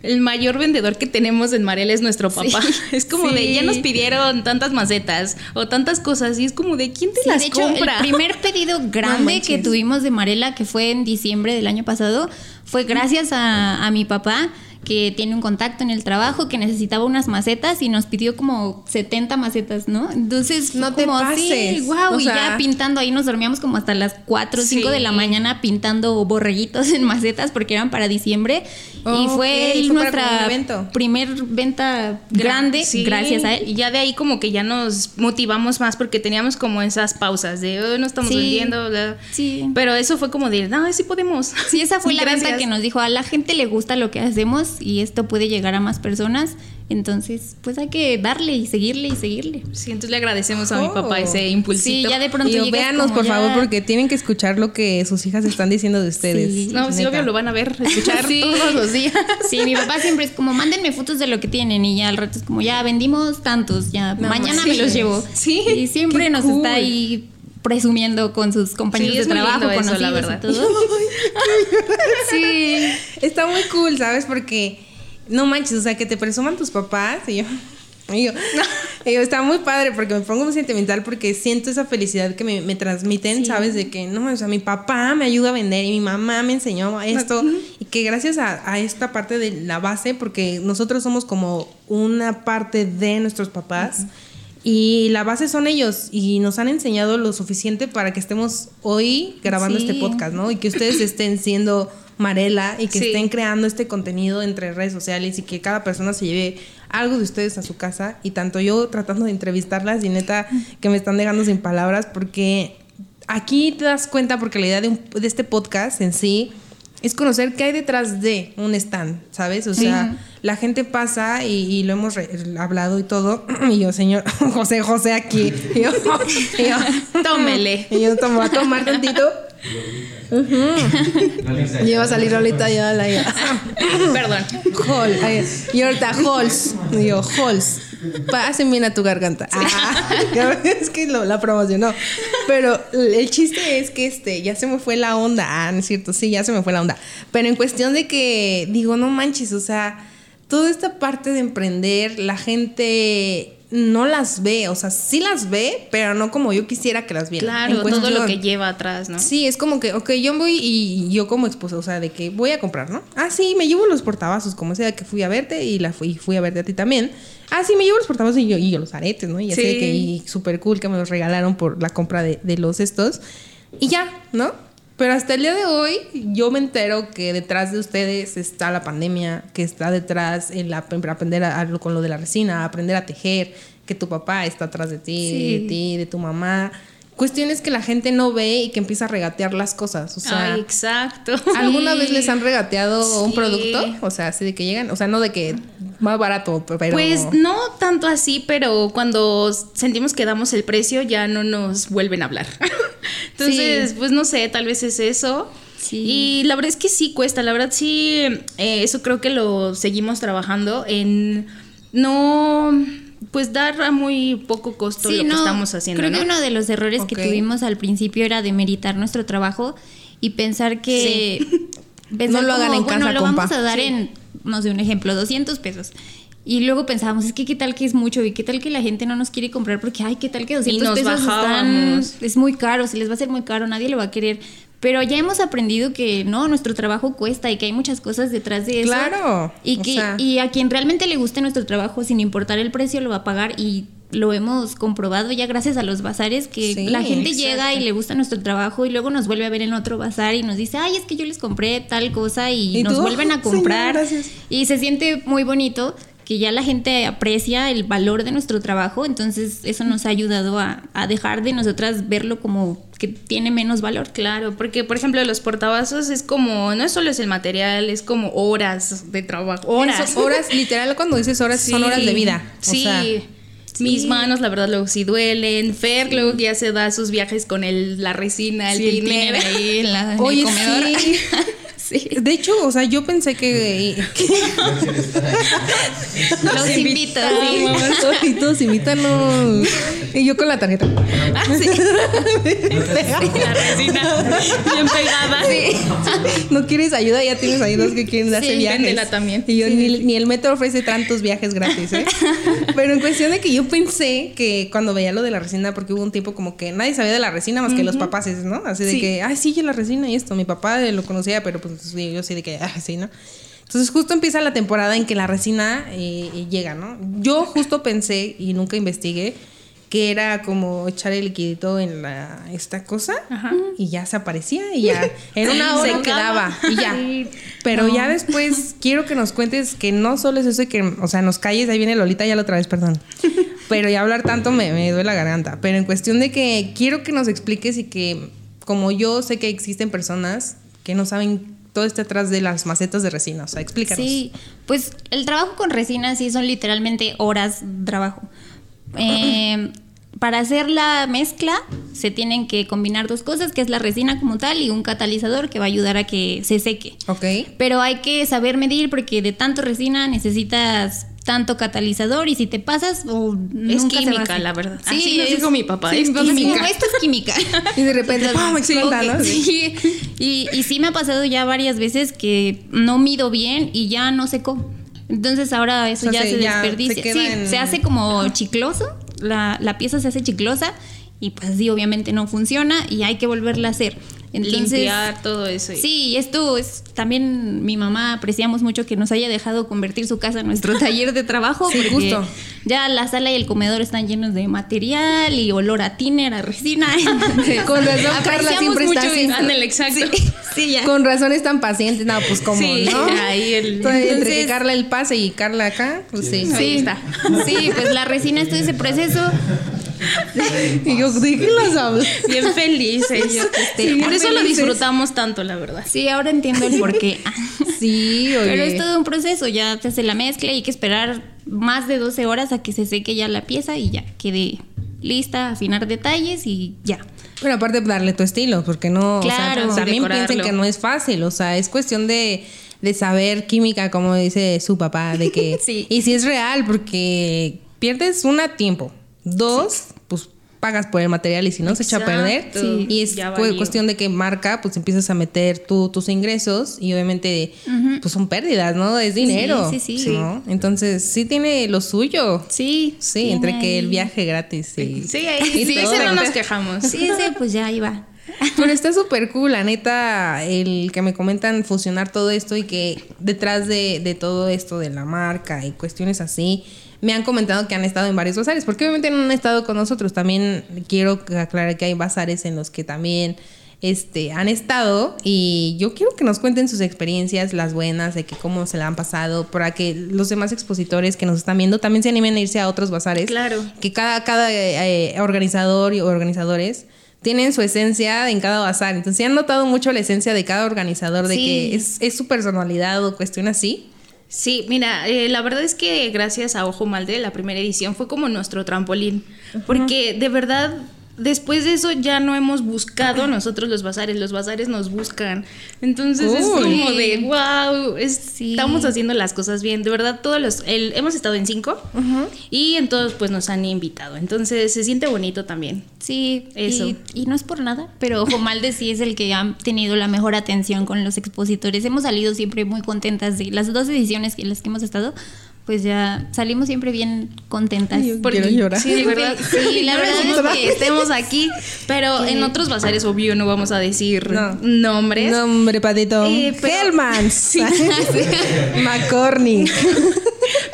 el mayor vendedor que tenemos en Marela es nuestro papá. Es como de, ya nos pidieron tantas macetas o tantas cosas y es como de, ¿quién te las de hecho, El primer pedido grande que tuvimos de Marela, que fue en diciembre del año pasado, fue gracias a, a mi papá que tiene un contacto en el trabajo que necesitaba unas macetas y nos pidió como 70 macetas, ¿no? Entonces, no te como pases. wow, y ya pintando ahí nos dormíamos como hasta las 4 o 5 de la mañana pintando borreguitos en macetas porque eran para diciembre y fue, nuestra primer venta grande gracias a él. Y ya de ahí como que ya nos motivamos más porque teníamos como esas pausas de oh, no estamos vendiendo, sí. pero eso fue como de, no, sí podemos. Sí, esa fue la venta que nos dijo, a la gente le gusta lo que hacemos y esto puede llegar a más personas. Entonces, pues hay que darle y seguirle y seguirle. Sí, entonces le agradecemos a mi papá oh. ese impulsito. Sí, ya de pronto y véanos, por favor, porque tienen que escuchar lo que sus hijas están diciendo de ustedes. no, sí, obvio lo van a ver, escuchar todos los días. Sí, mi papá siempre es como, mándenme fotos de lo que tienen y ya al rato es como, ya vendimos tantos, ya mañana me los llevo. Sí. Y siempre nos está ahí presumiendo con sus compañeros de trabajo, eso, la verdad. sí, está muy cool, ¿sabes? Porque no manches, o sea, que te presuman tus papás y yo y yo, está muy padre porque me pongo muy sentimental porque siento esa felicidad que me, transmiten, ¿sabes? De que, no, o sea, mi papá me ayuda a vender y mi mamá me enseñó esto y que gracias a, esta parte de la base, porque nosotros somos como una parte de nuestros papás Y la base son ellos y nos han enseñado lo suficiente para que estemos hoy grabando Sí. este podcast, ¿no? Y que ustedes estén siendo Marela y que Sí. estén creando este contenido entre redes sociales y que cada persona se lleve algo de ustedes a su casa y tanto yo tratando de entrevistarlas y neta que me están dejando sin palabras porque aquí te das cuenta porque la idea de, un- de este podcast en sí es conocer qué hay detrás de un stand, ¿sabes? O sea, la gente pasa y, y lo hemos re- hablado y todo. Y yo, señor José, José aquí. Y yo, y yo, Tómele. Y yo tomo a tomar tantito. Y iba a salir ahorita ya la Perdón. Hall. Y ahorita Halls. Y yo, Halls. Pasen bien a tu garganta. Ah, ves, es que lo- la promocionó. Pero el chiste es que este, ya se me fue la onda. Ah, no es cierto, sí, ya se me fue la onda. Pero en cuestión de que, digo, no manches, o sea, toda esta parte de emprender, la gente no las ve, o sea, sí las ve, pero no como yo quisiera que las vieran. Claro, todo lo que lleva atrás, ¿no? Sí, es como que, ok, yo voy y yo como esposa, o sea, de que voy a comprar, ¿no? Ah, sí, me llevo los portavasos, como sea que fui a verte y la fui, fui a verte a ti también. Ah, sí, me llevo los portavasos y yo, y yo los aretes, ¿no? Y así de Sí. que, y súper cool que me los regalaron por la compra de, de los estos. Y ya, ¿no? Pero hasta el día de hoy yo me entero que detrás de ustedes está la pandemia, que está detrás el ap- aprender a, a- con lo de la resina, aprender a tejer, que tu papá está atrás de ti, Sí. de ti, de tu mamá. Cuestiones que la gente no ve y que empieza a regatear las cosas. O sea, Ay, exacto. ¿alguna Sí. vez les han regateado un producto? O sea, así de que llegan, o sea, no de que más barato, pero... Pues no tanto así, pero cuando sentimos que damos el precio ya no nos vuelven a hablar. Entonces, Sí. pues no sé, tal vez es eso. Sí. Y la verdad es que sí cuesta, la verdad sí, eh, eso creo que lo seguimos trabajando en no, pues dar a muy poco costo Sí, lo que estamos haciendo. Creo ¿no? que uno de los errores que tuvimos al principio era demeritar nuestro trabajo y pensar que. pensar No lo hagan en bueno, casa, lo compa". vamos a dar Sí. en, no sé, un ejemplo, 200 pesos. Y luego pensábamos, es que qué tal que es mucho y qué tal que la gente no nos quiere comprar porque, ay, qué tal que 200 nos pesos están, es muy caro, se les va a hacer muy caro, nadie lo va a querer. Pero ya hemos aprendido que no, nuestro trabajo cuesta y que hay muchas cosas detrás de eso. Claro, Y, o que, sea. y a quien realmente le guste nuestro trabajo, sin importar el precio, lo va a pagar y lo hemos comprobado ya gracias a los bazares que Sí, la gente exacto. llega y le gusta nuestro trabajo y luego nos vuelve a ver en otro bazar y nos dice, ay, es que yo les compré tal cosa y, ¿Y nos tú? vuelven a Señor, comprar. gracias. y se siente muy bonito que ya la gente aprecia el valor de nuestro trabajo, entonces eso nos ha ayudado a, a dejar de nosotras verlo como que tiene menos valor. Claro, porque por ejemplo los portavasos es como, no es solo es el material, es como horas de trabajo, horas. Eso, horas, literal, cuando dices horas, son horas de vida. O Sí. Mis manos, la verdad, luego sí duelen. Fer, luego que ya se da sus viajes con el, la resina, el Sí, el tiner. tiner ahí en la- en el comedor. sí. De hecho, o sea, yo pensé que. que Los invito. y todos invítanos. Y yo con la tarjeta. Ah, sí. la resina bien pegada. No quieres ayuda, ya tienes ayudas que quieren darse Sí, viajes. también. Y yo ni, ni el metro ofrece tantos viajes gratis, ¿eh? Pero en cuestión de que yo pensé que cuando veía lo de la resina, porque hubo un tiempo como que nadie sabía de la resina más que los papás, ¿no? Así de Sí. que, ay, sí, yo la resina y esto. Mi papá lo conocía, pero pues sí, yo sí de que, ah, sí, ¿no? Entonces justo empieza la temporada en que la resina eh, eh, llega, ¿no? Yo justo pensé y nunca investigué que era como echar el liquidito en la esta cosa Ajá. y ya se aparecía y ya en una Se hora quedaba y ya. Pero ya después quiero que nos cuentes que no solo es eso y que, o sea, nos calles, ahí viene Lolita ya la otra vez, perdón. Pero ya hablar tanto me, me duele la garganta. Pero en cuestión de que quiero que nos expliques y que, como yo sé que existen personas que no saben todo este atrás de las macetas de resina, o sea, explícanos. Sí, pues el trabajo con resina sí son literalmente horas de trabajo. Eh, para hacer la mezcla se tienen que combinar dos cosas, que es la resina como tal y un catalizador que va a ayudar a que se seque. Ok. Pero hay que saber medir porque de tanto resina necesitas tanto catalizador y si te pasas o Es nunca se va a química, la verdad. Así nos dijo mi papá, sí, es química. esto es química. Y de repente, sí. Y, y sí me ha pasado ya varias veces que no mido bien y ya no secó. Entonces ahora eso O sea, ya se- ya desperdicia. se sí, en- se hace como chicloso, la, la pieza se hace chiclosa y pues sí, obviamente no funciona y hay que volverla a hacer. Entonces, Limpiar todo eso. y- Sí, esto es también mi mamá apreciamos mucho que nos haya dejado convertir su casa en nuestro taller de trabajo Sí, porque justo. ya la sala y el comedor están llenos de material y olor a tiner, a resina. Entonces, Con razón, Carla siempre está mucho así. eso. Ándale, exacto. Sí, ya. Con razón es tan paciente. No, pues como, Sí, ¿no? ahí el- Entonces, entre que Carla el pase y Carla acá, pues sí. Sí, está. Sí, pues la resina es todo ese proceso. Y yo, ¿de qué las hablo? Bien feliz ellos. Sí, por eso lo felices. disfrutamos tanto, la verdad. Sí, ahora entiendo el porqué. Sí, oye. Pero es todo un proceso, ya se hace la mezcla y hay que esperar más de 12 horas a que se seque ya la pieza y ya quede lista, afinar detalles y ya. Pero aparte darle tu estilo, porque no, Claro. o sea, también Decorarlo. piensen que no es fácil, o sea, es cuestión de, de saber química, como dice su papá, de que... Sí. Y si es real, porque pierdes una tiempo, dos, pues pagas por el material y si no se echa a perder. Y es cuestión de que marca, pues empiezas a meter tú tus ingresos y obviamente pues son pérdidas, ¿no? Es dinero. sí, sí. ¿no? Entonces sí tiene lo suyo. Sí. Sí, entre que el ahí- viaje gratis y... Sí, ahí y sí, todo. no nos quejamos. Sí, ese pues ya iba. Pero está súper cool, la neta, el que me comentan fusionar todo esto y que detrás de, de todo esto de la marca y cuestiones así, me han comentado que han estado en varios bazares, porque obviamente no han estado con nosotros. También quiero aclarar que hay bazares en los que también este, han estado y yo quiero que nos cuenten sus experiencias, las buenas, de que cómo se la han pasado, para que los demás expositores que nos están viendo también se animen a irse a otros bazares. Claro. Que cada, cada eh, organizador y organizadores tienen su esencia en cada bazar. Entonces, ¿sí han notado mucho la esencia de cada organizador, de Sí. que es, es su personalidad o cuestión así. Sí, mira, eh, la verdad es que gracias a Ojo Malde, la primera edición fue como nuestro trampolín, porque de verdad después de eso ya no hemos buscado nosotros los bazares, los bazares nos buscan. Entonces es como de, wow, Sí. estamos haciendo las cosas bien. De verdad, todos los, el- hemos estado en cinco y en todos pues nos han invitado. Entonces se siente bonito también. Sí, Eso. Y, y no es por nada, pero Jomalde sí es el que ha tenido la mejor atención con los expositores. Hemos salido siempre muy contentas de las dos ediciones en las que hemos estado, pues ya salimos siempre bien contentas. Ay, yo quiero llorar. Sí, de verdad. Sí, la verdad es que estemos aquí, pero en otros bazares, obvio, no vamos a decir No. nombres. Nombre, patito. Eh, Hellmans. McCorney.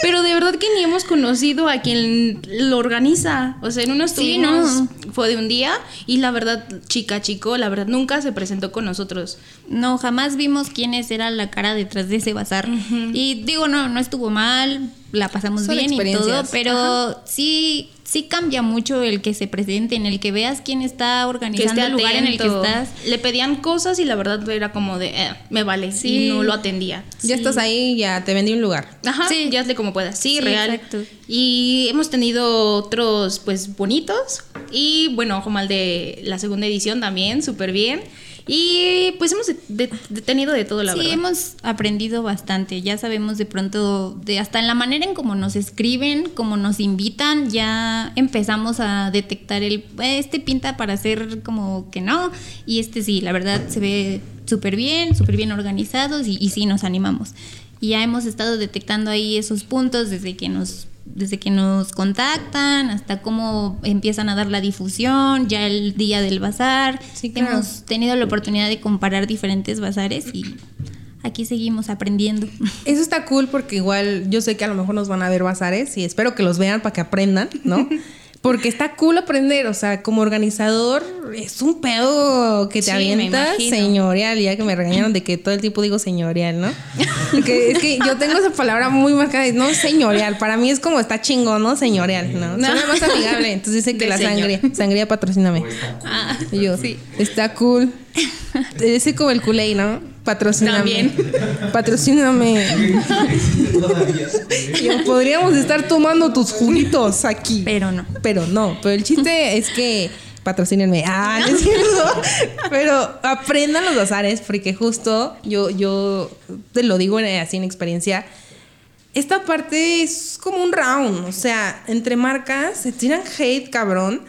Pero de verdad que ni hemos conocido a quien lo organiza. O sea, en unos Sí, tuvimos, fue de un día y la verdad, chica, chico, la verdad nunca se presentó con nosotros. No, jamás vimos quiénes era la cara detrás de ese bazar. Y digo, no, no estuvo mal, la pasamos Son bien y todo, pero sí, sí cambia mucho el que se presente, en el que veas quién está Que organizando esté el lugar en el que estás. Le pedían cosas y la verdad era como de, eh, me vale. Sí. Y no lo atendía. Ya estás ahí, ya te vendí un lugar. Ajá, Sí. ya hazle como puedas. Sí, Sí, real. exacto. Y hemos tenido otros, pues, bonitos. Y bueno, ojo mal de la segunda edición también, súper bien. Y pues hemos de- de- de- tenido de todo, la sí, verdad. hemos aprendido bastante. Ya sabemos de pronto, de hasta en la manera en cómo nos escriben, cómo nos invitan, ya empezamos a detectar el "Eh, este pinta para hacer como que no. Y este sí, la verdad se ve súper bien, súper bien organizados y, y sí nos animamos. Y ya hemos estado detectando ahí esos puntos desde que nos desde que nos contactan hasta cómo empiezan a dar la difusión, ya el día del bazar. Sí, claro. Hemos tenido la oportunidad de comparar diferentes bazares y aquí seguimos aprendiendo. Eso está cool porque igual yo sé que a lo mejor nos van a ver bazares y espero que los vean para que aprendan, ¿no? Porque está cool aprender, o sea, como organizador es un pedo que te Sí, avientas señorial, ya que me regañaron de que todo el tiempo digo señorial, ¿no? Porque es que yo tengo esa palabra muy marcada, no señorial, para mí es como está chingón, ¿no? Señorial, ¿no? Suena más amigable, entonces dice que De la señor. sangría, sangría patrocíname. Ah, Y yo, está cool. Ese como el culé, ¿no? Patrocíname. También. Patrocíname. Podríamos estar tomando tus juguitos aquí. Pero no. Pero no. Pero el chiste es que patrocínenme. Ah, no es cierto. Pero aprendan los bazares, porque justo yo, yo te lo digo en- así en experiencia. Esta parte es como un round. O sea, entre marcas se tiran hate, cabrón.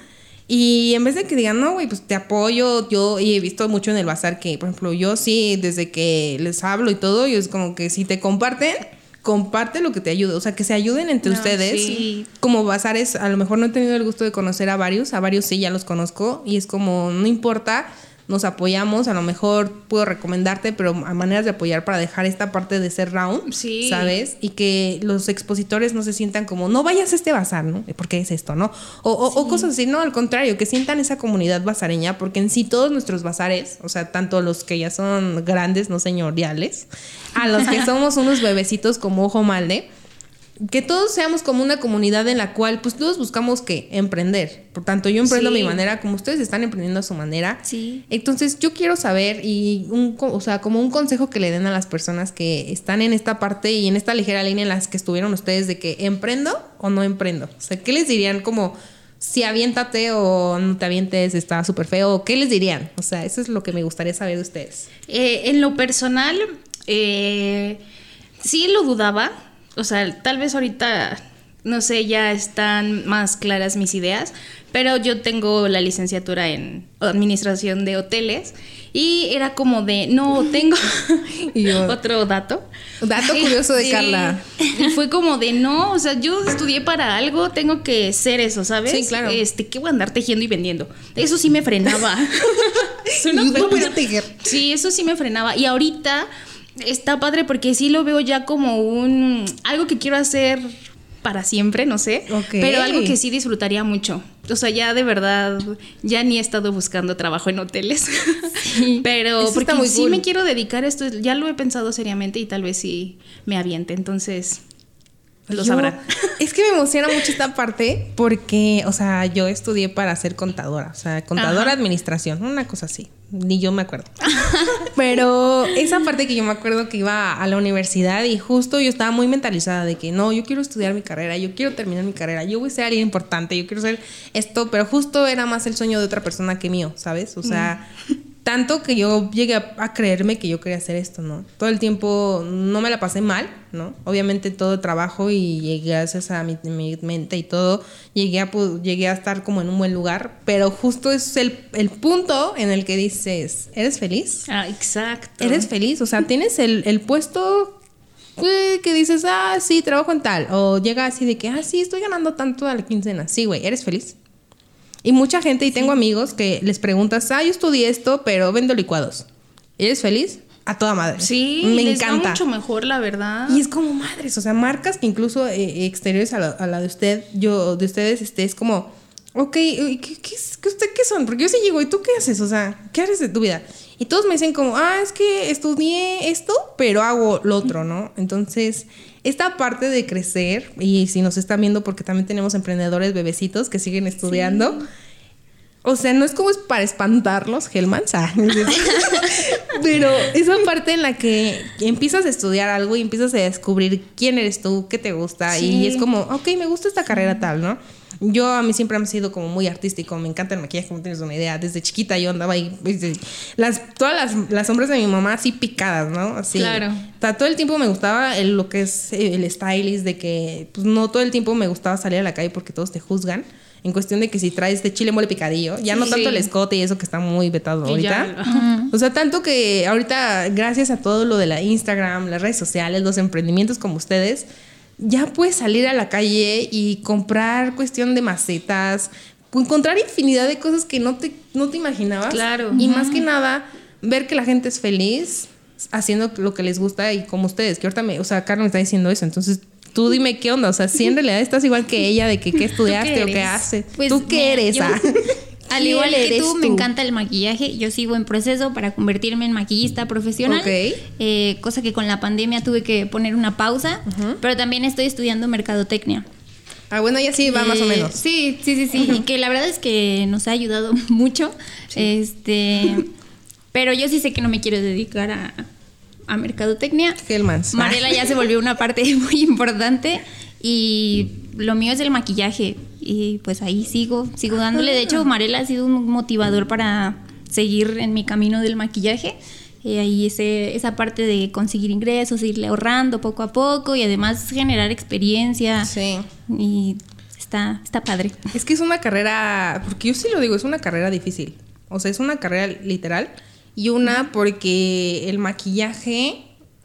Y en vez de que digan, no, güey, pues te apoyo, yo, y he visto mucho en el bazar que, por ejemplo, yo sí, desde que les hablo y todo, yo es como que si te comparten, comparte lo que te ayude. O sea, que se ayuden entre No, ustedes. sí. Como bazares, a lo mejor no he tenido el gusto de conocer a varios, a varios sí ya los conozco, y es como, no importa, nos apoyamos, a lo mejor puedo recomendarte, pero a maneras de apoyar para dejar esta parte de ser round, Sí. ¿sabes? Y que los expositores no se sientan como, no vayas a este bazar, ¿no? ¿Por qué es esto, no? O, o- o cosas así, no, al contrario, que sientan esa comunidad bazareña, porque en sí todos nuestros bazares, o sea, tanto los que ya son grandes, no señoriales, a los que somos unos bebecitos como ojo malde, que todos seamos como una comunidad en la cual pues todos buscamos que emprender. Por tanto, yo emprendo a Sí. mi manera, como ustedes están emprendiendo a su manera. Sí. Entonces, yo quiero saber y un, o sea, como un consejo que le den a las personas que están en esta parte y en esta ligera línea en las que estuvieron ustedes de que emprendo o no emprendo. O sea, ¿qué les dirían como si aviéntate o no te avientes, está súper feo? ¿Qué les dirían? O sea, eso es lo que me gustaría saber de ustedes. Eh, en lo personal, eh, sí lo dudaba. O sea, tal vez ahorita, no sé, ya están más claras mis ideas, pero yo tengo la licenciatura en administración de hoteles y era como de, no, tengo Y yo- otro dato. Dato curioso de Sí. Carla. Y fue como de, no, o sea, yo estudié para algo, tengo que ser eso, ¿sabes? Sí, claro. Este, ¿qué voy a andar tejiendo y vendiendo? Eso sí me frenaba. No a pero-. Sí, eso sí me frenaba. Y ahorita está padre porque sí lo veo ya como un algo que quiero hacer para siempre, no sé. Pero algo que sí disfrutaría mucho. O sea, ya de verdad, ya ni he estado buscando trabajo en hoteles. Pero Eso porque muy sí cool. me quiero dedicar a esto, ya lo he pensado seriamente y tal vez sí me aviente. Entonces, lo Yo- sabrán. Es que me emociona mucho esta parte porque, o sea, yo estudié para ser contadora, o sea, contadora Ajá. administración, una cosa así, ni yo me acuerdo. Pero esa parte que yo me acuerdo que iba a la universidad y justo yo estaba muy mentalizada de que no, yo quiero estudiar mi carrera, yo quiero terminar mi carrera, yo voy a ser alguien importante, yo quiero ser esto, pero justo era más el sueño de otra persona que mío, ¿sabes? O sea, tanto que yo llegué a, a creerme que yo quería hacer esto, ¿no? Todo el tiempo no me la pasé mal, ¿no? Obviamente todo trabajo y llegué gracias a mi, mi mente y todo, llegué a, pu- llegué a estar como en un buen lugar, pero justo es el, el punto en el que dices, ¿eres feliz? Ah, exacto. ¿Eres feliz? O sea, tienes el, el puesto eh, que dices, ah, sí, trabajo en tal. O llega así de que, ah, sí, estoy ganando tanto a la quincena. Sí, güey, ¿eres feliz? Y mucha gente, y tengo amigos que les preguntas, ah, yo estudié esto, pero vendo licuados. ¿Eres feliz? A toda madre. Sí, me les va encanta. mucho mejor, la verdad. Y es como madres, o sea, marcas que incluso eh, exteriores a la, a la de usted, yo, de ustedes, este, es como, ok, ¿y ¿qué, qué, qué usted qué son? Porque yo sí llego, ¿y tú qué haces? O sea, ¿qué haces de tu vida? Y todos me dicen como, ah, es que estudié esto, pero hago lo otro, ¿no? Entonces, esta parte de crecer, y si nos están viendo, porque también tenemos emprendedores bebecitos que siguen estudiando. O sea, no es como es para espantarlos, Hellmans, ah, pero esa parte en la que empiezas a estudiar algo y empiezas a descubrir quién eres tú, qué te gusta, y es como, ok, me gusta esta carrera tal, ¿no? Yo a mí siempre me he sido como muy artístico, me encanta el maquillaje, como tienes una idea. Desde chiquita yo andaba ahí, pues, las, todas las, las sombras de mi mamá así picadas, ¿no? Así. Claro. O sea, todo el tiempo me gustaba el- lo que es el stylist, de que pues, no todo el tiempo me gustaba salir a la calle porque todos te juzgan. En cuestión de que si traes de chile mole picadillo, ya no Sí. tanto el escote y eso que está muy vetado Y ahorita. ya. O sea, tanto que ahorita, gracias a todo lo de la Instagram, las redes sociales, los emprendimientos como ustedes, ya puedes salir a la calle y comprar cuestión de macetas, encontrar infinidad de cosas que no te, no te imaginabas. Claro. Y más que nada, ver que la gente es feliz haciendo lo que les gusta y como ustedes, que ahorita me, o sea, Carlos me está diciendo eso, entonces tú dime qué onda, o sea, si en realidad estás igual que ella de que qué estudiaste o qué haces. Pues, ¿Tú qué eres? yo- ah? Al ¿Quién igual que tú, me encanta el maquillaje. Yo sigo en proceso para convertirme en maquillista profesional. Ok. Eh, cosa que con la pandemia tuve que poner una pausa. Pero también estoy estudiando mercadotecnia. Ah, bueno, ya sí va más o Eh, menos. Sí, sí, sí, sí. Y que la verdad es que nos ha ayudado mucho. Este. Pero yo sí sé que no me quiero dedicar a, a mercadotecnia. Hellmans. Marela ya se volvió una parte muy importante y lo mío es el maquillaje y pues ahí sigo, sigo dándole. De hecho, Marela ha sido un motivador para seguir en mi camino del maquillaje. Y ahí ese, esa parte de conseguir ingresos, irle ahorrando poco a poco y además generar experiencia. Sí. Y está, está padre. Es que es una carrera, porque yo sí lo digo, es una carrera difícil. O sea, es una carrera literal. Y una porque el maquillaje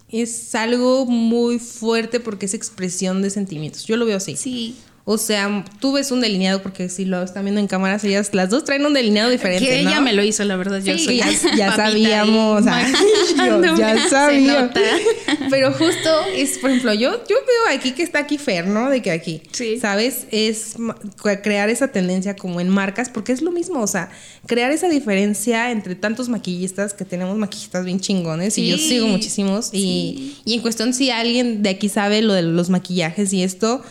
es algo muy fuerte porque es expresión de sentimientos. Yo lo veo así. Sí. O sea, tú ves un delineado, porque si lo están viendo en cámaras, ellas las dos traen un delineado diferente. Que ¿no? ella me lo hizo, la verdad. Yo Sí, soy ya, sabíamos. ay, yo ya sabía. Pero justo es, por ejemplo, yo, yo veo aquí que está aquí Fer, ¿no? De que aquí, Sí. ¿sabes? Es crear esa tendencia como en marcas, porque es lo mismo, o sea, crear esa diferencia entre tantos maquillistas, que tenemos maquillistas bien chingones, y yo Sí. sigo muchísimos, y, y en cuestión si alguien de aquí sabe lo de los maquillajes y esto...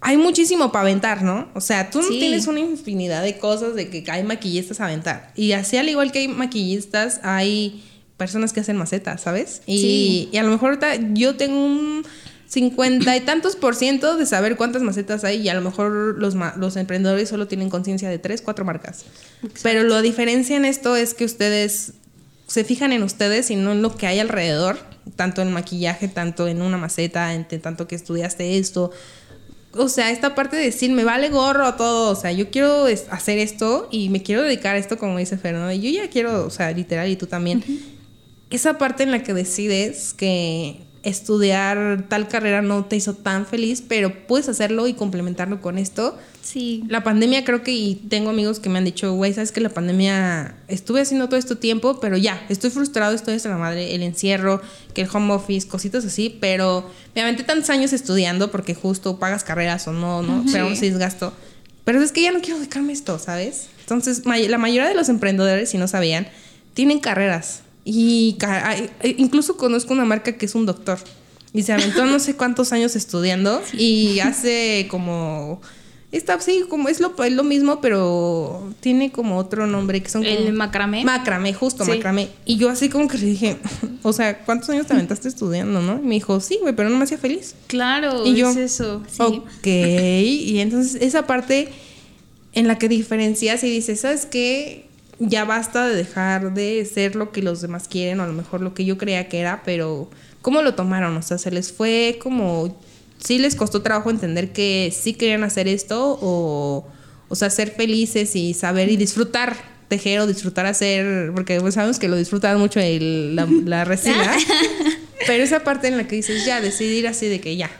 Hay muchísimo para aventar, ¿no? O sea, tú no Sí. tienes una infinidad de cosas de que hay maquillistas a aventar. Y así al igual que hay maquillistas, hay personas que hacen macetas, ¿sabes? Y, Sí. y a lo mejor ahorita yo tengo un cincuenta y tantos por ciento de saber cuántas macetas hay y a lo mejor los, ma- los emprendedores solo tienen conciencia de tres, cuatro marcas. Pero la diferencia en esto es que ustedes se fijan en ustedes y no en lo que hay alrededor, tanto en maquillaje, tanto en una maceta, en tanto que estudiaste esto. O sea, esta parte de decir, me vale gorro todo, o sea, yo quiero hacer esto y me quiero dedicar a esto, como dice Fernando, y yo ya quiero, o sea, literal, y tú también. Esa parte en la que decides que estudiar tal carrera no te hizo tan feliz, pero puedes hacerlo y complementarlo con esto. Sí. La pandemia creo que y tengo amigos que me han dicho, güey, sabes que la pandemia estuve haciendo todo este tiempo, pero ya, estoy frustrado, estoy hasta la madre, el encierro, que el home office, cositas así, pero me aventé tantos años estudiando porque justo pagas carreras o no, ¿no? Pero aún. Pero es que ya no quiero dedicarme a esto, ¿sabes? Entonces, la mayoría de los emprendedores, si no sabían, tienen carreras. Y eh, incluso conozco una marca que es un doctor. Y se aventó no sé cuántos años estudiando y hace como... Está sí, como es lo, es lo mismo, pero tiene como otro nombre que son El como- macramé. Macramé, justo, Sí. macramé. Y yo así como que le dije, o sea, ¿cuántos años te aventaste estudiando, no? Y me dijo, sí, güey, pero no me hacía feliz. Claro, Y yo, es eso. Sí. Ok. Y entonces esa parte en la que diferencias y dices, ¿sabes qué? Ya basta de dejar de ser lo que los demás quieren o a lo mejor lo que yo creía que era, pero ¿cómo lo tomaron? O sea, se les fue como... ¿Sí les costó trabajo entender que sí querían hacer esto o, o sea, ser felices y saber y disfrutar tejer o disfrutar hacer, porque pues sabemos que lo disfrutan mucho el- la, la resina, pero esa parte en la que dices, ya, decidir así de que ya,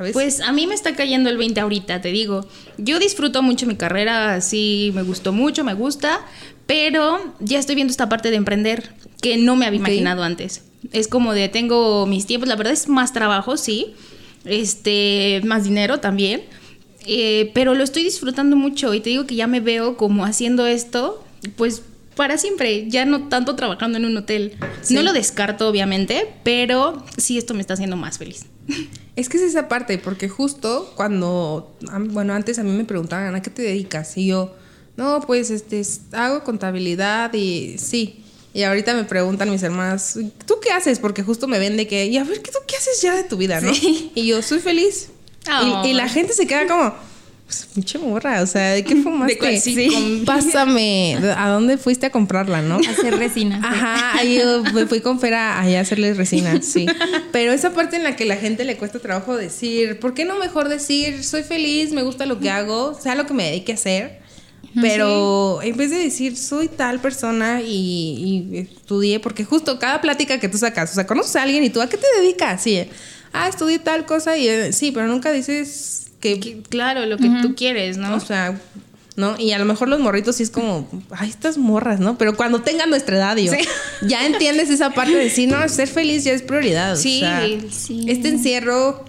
¿sabes? Pues a mí me está cayendo el 20 ahorita, te digo. Yo disfruto mucho mi carrera, sí, me gustó mucho, me gusta, pero ya estoy viendo esta parte de emprender que no me había imaginado antes. Es como de tengo mis tiempos, la verdad es más trabajo, sí, este, más dinero también, eh, pero lo estoy disfrutando mucho y te digo que ya me veo como haciendo esto, pues para siempre, ya no tanto trabajando en un hotel. Sí. No lo descarto, obviamente, pero sí esto me está haciendo más feliz. Es que es esa parte, porque justo cuando, bueno, antes a mí me preguntaban, ¿a qué te dedicas? Y yo, no, pues este, hago contabilidad y sí. Y ahorita me preguntan mis hermanas, ¿tú qué haces? Porque justo me ven de que, y a ver, ¿qué, ¿tú qué haces ya de tu vida, no? Y yo, soy feliz. Y, y la gente se queda como, pues pinche morra, o sea, ¿de qué fumaste? cuál- sí, Pásame, ¿a dónde fuiste a comprarla, no? Hacer resina. Ajá, ahí yo me fui con Fera allá a hacerles resina, sí. Pero esa parte en la que la gente le cuesta trabajo decir, ¿por qué no mejor decir, soy feliz, me gusta lo que hago, sea lo que me dedique a hacer? Pero en vez de decir, soy tal persona y, y estudié, porque justo cada plática que tú sacas, o sea, conoces a alguien y tú, ¿a qué te dedicas? Sí, ah, estudié tal cosa y eh, sí, pero nunca dices que, Que- claro, lo que tú quieres, ¿no? o sea, ¿no? Y a lo mejor los morritos sí es como, ay, estas morras, ¿no? Pero cuando tengan nuestra edad, yo, ya entiendes esa parte de decir, no, ser feliz ya es prioridad. o Sí, sea, sí. Este encierro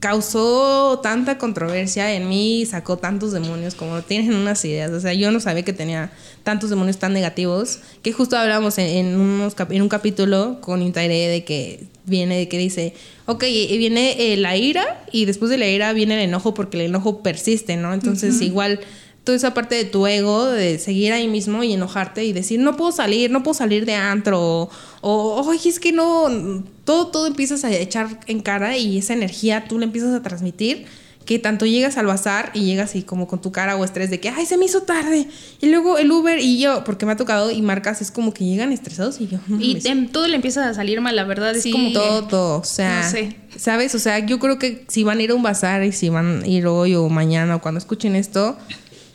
causó tanta controversia en mí, sacó tantos demonios como tienen unas ideas. O sea, yo no sabía que tenía tantos demonios tan negativos, que justo hablábamos en, en unos, en un capítulo con Intaire de que viene, de que dice, ok, viene eh, la ira y después de la ira viene el enojo porque el enojo persiste, ¿no? Entonces igual toda esa parte de tu ego, de seguir ahí mismo y enojarte y decir, no puedo salir, no puedo salir de antro, o, o oye, es que no, todo, todo empiezas a echar en cara y esa energía tú la empiezas a transmitir, que tanto llegas al bazar y llegas y como con tu cara o estrés de que, ay, se me hizo tarde, y luego el Uber y yo, porque me ha tocado y marcas, es como que llegan estresados y yo, Y todo le empieza a salir mal, la verdad. Es como que- todo, o sea, No sé. ¿sabes? O sea, yo creo que si van a ir a un bazar y si van a ir hoy o mañana o cuando escuchen esto,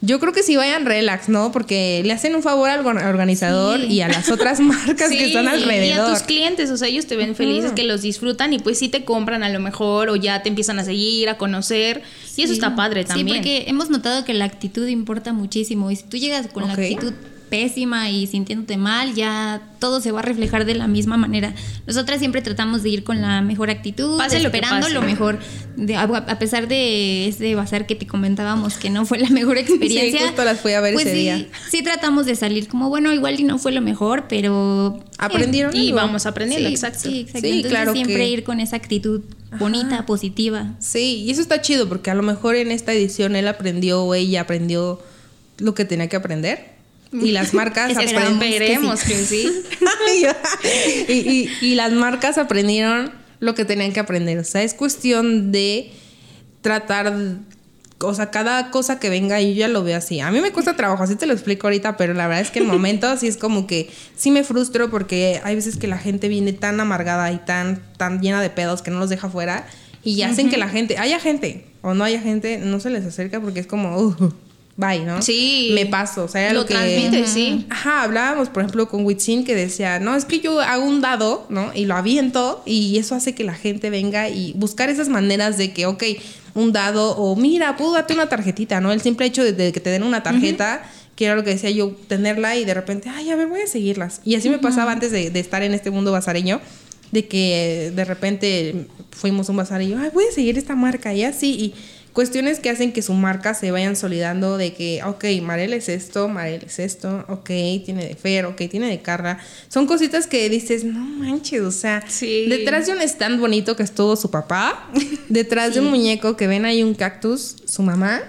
yo creo que sí vayan relax, ¿no? Porque le hacen un favor al organizador y a las otras marcas que están alrededor. Y a tus clientes, o sea, ellos te ven felices, que los disfrutan y pues sí te compran a lo mejor o ya te empiezan a seguir, a conocer. Y eso está padre también. Sí, porque hemos notado que la actitud importa muchísimo. Y si tú llegas con la actitud pésima y sintiéndote mal, ya todo se va a reflejar de la misma manera. Nosotras siempre tratamos de ir con la mejor actitud, esperando lo, mejor, a, pesar de ese bazar que te comentábamos que no fue la mejor experiencia. Sí, justo las fui a ver pues ese sí, día. Sí tratamos de salir como, bueno, igual y no fue lo mejor, pero... Aprendieron. y vamos aprendiendo, exacto. Sí, exacto. Entonces, claro siempre ir con esa actitud bonita, positiva. Sí, y eso está chido porque a lo mejor en esta edición él aprendió o ella aprendió lo que tenía que aprender y las marcas aprendemos que sí. y, las marcas aprendieron lo que tenían que aprender. O sea, es cuestión de tratar, o sea, cada cosa que venga, yo ya lo veo así. A mí me cuesta trabajo, así te lo explico ahorita, pero la verdad es que en momentos sí es como que sí me frustro porque hay veces que la gente viene tan amargada y tan, tan llena de pedos que no los deja fuera y hacen que la gente, haya gente o no haya gente, no se les acerca porque es como, uh, bye, ¿no? Sí. Me paso, o sea, lo, lo transmite, sí. Ajá, hablábamos, por ejemplo, con Witzin que decía, no, es que yo hago un dado, ¿no? Y lo aviento y eso hace que la gente venga y buscar esas maneras de que, ok, un dado o mira, puedo darte una tarjetita, ¿no? El simple hecho de, que te den una tarjeta. que era lo que decía yo, tenerla y de repente, ay, a ver, voy a seguirlas. Y así me pasaba antes de, de, estar en este mundo bazareño, de que de repente fuimos a un bazar y yo, ay, voy a seguir esta marca y así. Y cuestiones que hacen que su marca se vayan solidando de que, ok, Marel es esto, Marel es esto, ok, tiene de Fer, ok, tiene de Carla. Son cositas que dices, no manches, o sea, detrás de un stand bonito que estuvo su papá, detrás de un muñeco que ven ahí un cactus, su mamá,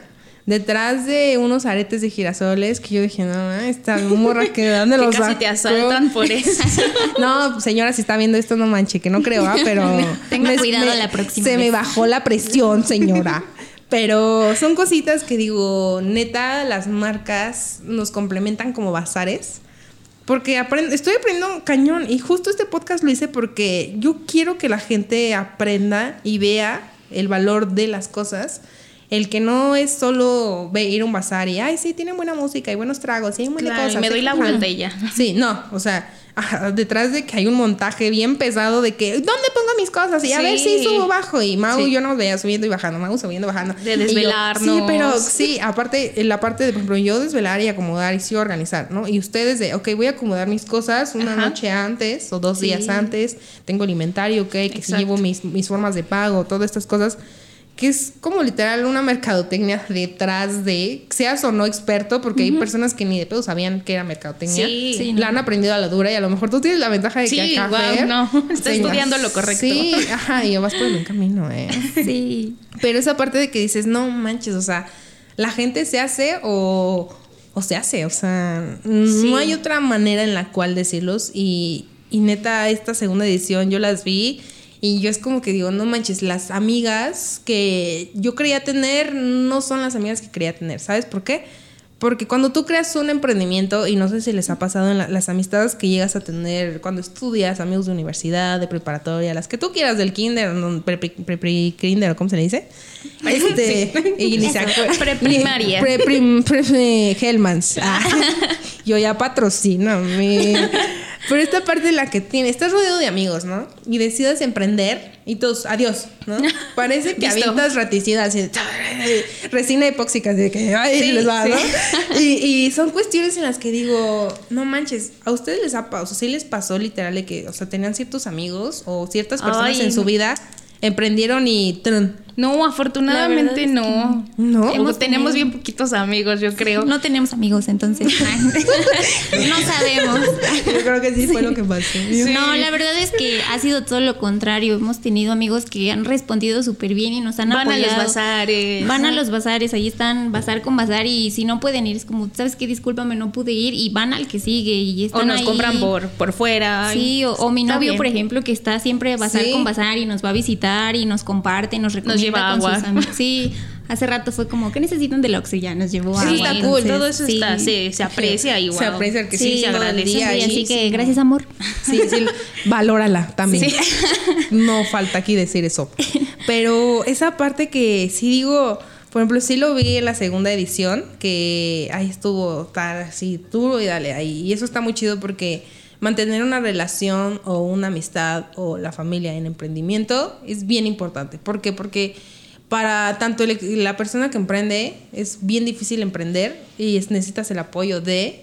detrás de unos aretes de girasoles que yo dije, no, esta morra que de dónde los casi te asaltan por eso. no, señora, si está viendo esto, no manche, que no creo, ¿ah? pero... Tenga cuidado la próxima Se me bajó la presión, señora. Pero son cositas que digo, neta, las marcas nos complementan como bazares. Porque estoy aprendiendo cañón y justo este podcast lo hice porque yo quiero que la gente aprenda y vea el valor de las cosas. El que no es solo ir a un bazar y, ay, sí, tienen buena música y buenos tragos y hay un cosas. me doy la vuelta y ya. Sí, no, o sea, detrás de que hay un montaje bien pesado de que, ¿dónde pongo mis cosas? Y a ver si subo bajo. Y Mau yo nos veía subiendo y bajando, Mau subiendo y bajando. De desvelarnos. sí, pero sí, aparte, en la parte de, por ejemplo, yo desvelar y acomodar y sí organizar, ¿no? Y ustedes de, ok, voy a acomodar mis cosas una noche antes o dos días antes, tengo el inventario, ok, que si llevo mis, mis formas de pago, todas estas cosas que es como literal una mercadotecnia detrás de, seas o no experto, porque hay personas que ni de pedo sabían que era mercadotecnia. Sí, La han aprendido a la dura y a lo mejor tú tienes la ventaja de que acá no, está estudiando lo correcto. Sí, ajá, y vas por el buen camino, ¿eh? Sí. Pero esa parte de que dices, no manches, o sea, la gente se hace o, o se hace, o sea, no hay otra manera en la cual decirlos y, y neta, esta segunda edición yo las vi y yo es como que digo, no manches, las amigas que yo creía tener no son las amigas que quería tener. ¿Sabes por qué? Porque cuando tú creas un emprendimiento, y no sé si les ha pasado en las amistades que llegas a tener cuando estudias, amigos de universidad, de preparatoria, las que tú quieras del kinder, pre-kinder, ¿cómo se le dice? Este, y ni se Pre-primaria. Pre-Hellmans. Ah, yo ya patrocino. Mi, pero esta parte de la que tiene, estás rodeado de amigos, ¿no? Y decides emprender y todos, adiós, ¿no? Parece que avientas raticidas y resina epóxica de que, ay, les va, ¿no? Y, son cuestiones en las que digo, no manches, a ustedes les ha pasado, o sea, sí les pasó literal de que, o sea, tenían ciertos amigos o ciertas personas en su vida, emprendieron y... No, afortunadamente no. No. tenemos bien poquitos amigos, yo creo. No tenemos amigos, entonces. no sabemos. Yo creo que sí fue lo que pasó. No, la verdad es que ha sido todo lo contrario. Hemos tenido amigos que han respondido súper bien y nos han Van apoyado. Van a los bazares. Van a los bazares, ahí están bazar con bazar y si no pueden ir es como, ¿sabes qué? Discúlpame, no pude ir y van al que sigue y están O nos compran por, por fuera. Sí, o, mi novio, por ejemplo, que está siempre bazar con bazar y nos va a visitar y nos comparte, nos recomienda lleva agua. Sí, hace rato fue como, ¿qué necesitan del Oxxo? Ya nos llevó sí, está cool, todo eso está, se, se aprecia igual. Se aprecia que sí, se agradece. así que gracias, amor. Sí, sí, valórala también. No falta aquí decir eso. Pero esa parte que sí digo, Por ejemplo, sí lo vi en la segunda edición, que ahí estuvo tal así duro y dale ahí. Y eso está muy chido porque mantener una relación o una amistad o la familia en emprendimiento es bien importante. ¿Por qué? Porque para tanto el- la persona que emprende es bien difícil emprender y es- necesitas el apoyo de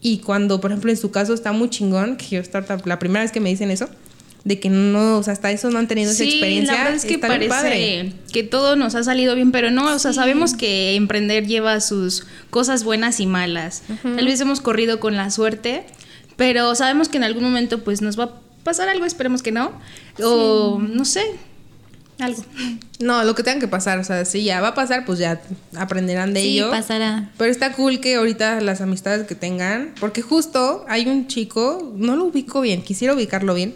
y cuando por ejemplo en su caso está muy chingón que yo startup la primera vez que me dicen eso de que no o sea hasta eso no han tenido esa Sí, experiencia la verdad es que parece que todo nos ha salido bien, pero no, o sea, sabemos que emprender lleva sus cosas buenas y malas. Tal vez hemos corrido con la suerte, pero sabemos que en algún momento pues nos va a pasar algo, esperemos que no, o no sé, algo. no lo que tenga que pasar o sea si ya va a pasar pues ya aprenderán de Sí, ello pasará. Pero está cool que ahorita las amistades que tengan, porque justo hay un chico, no lo ubico bien, quisiera ubicarlo bien,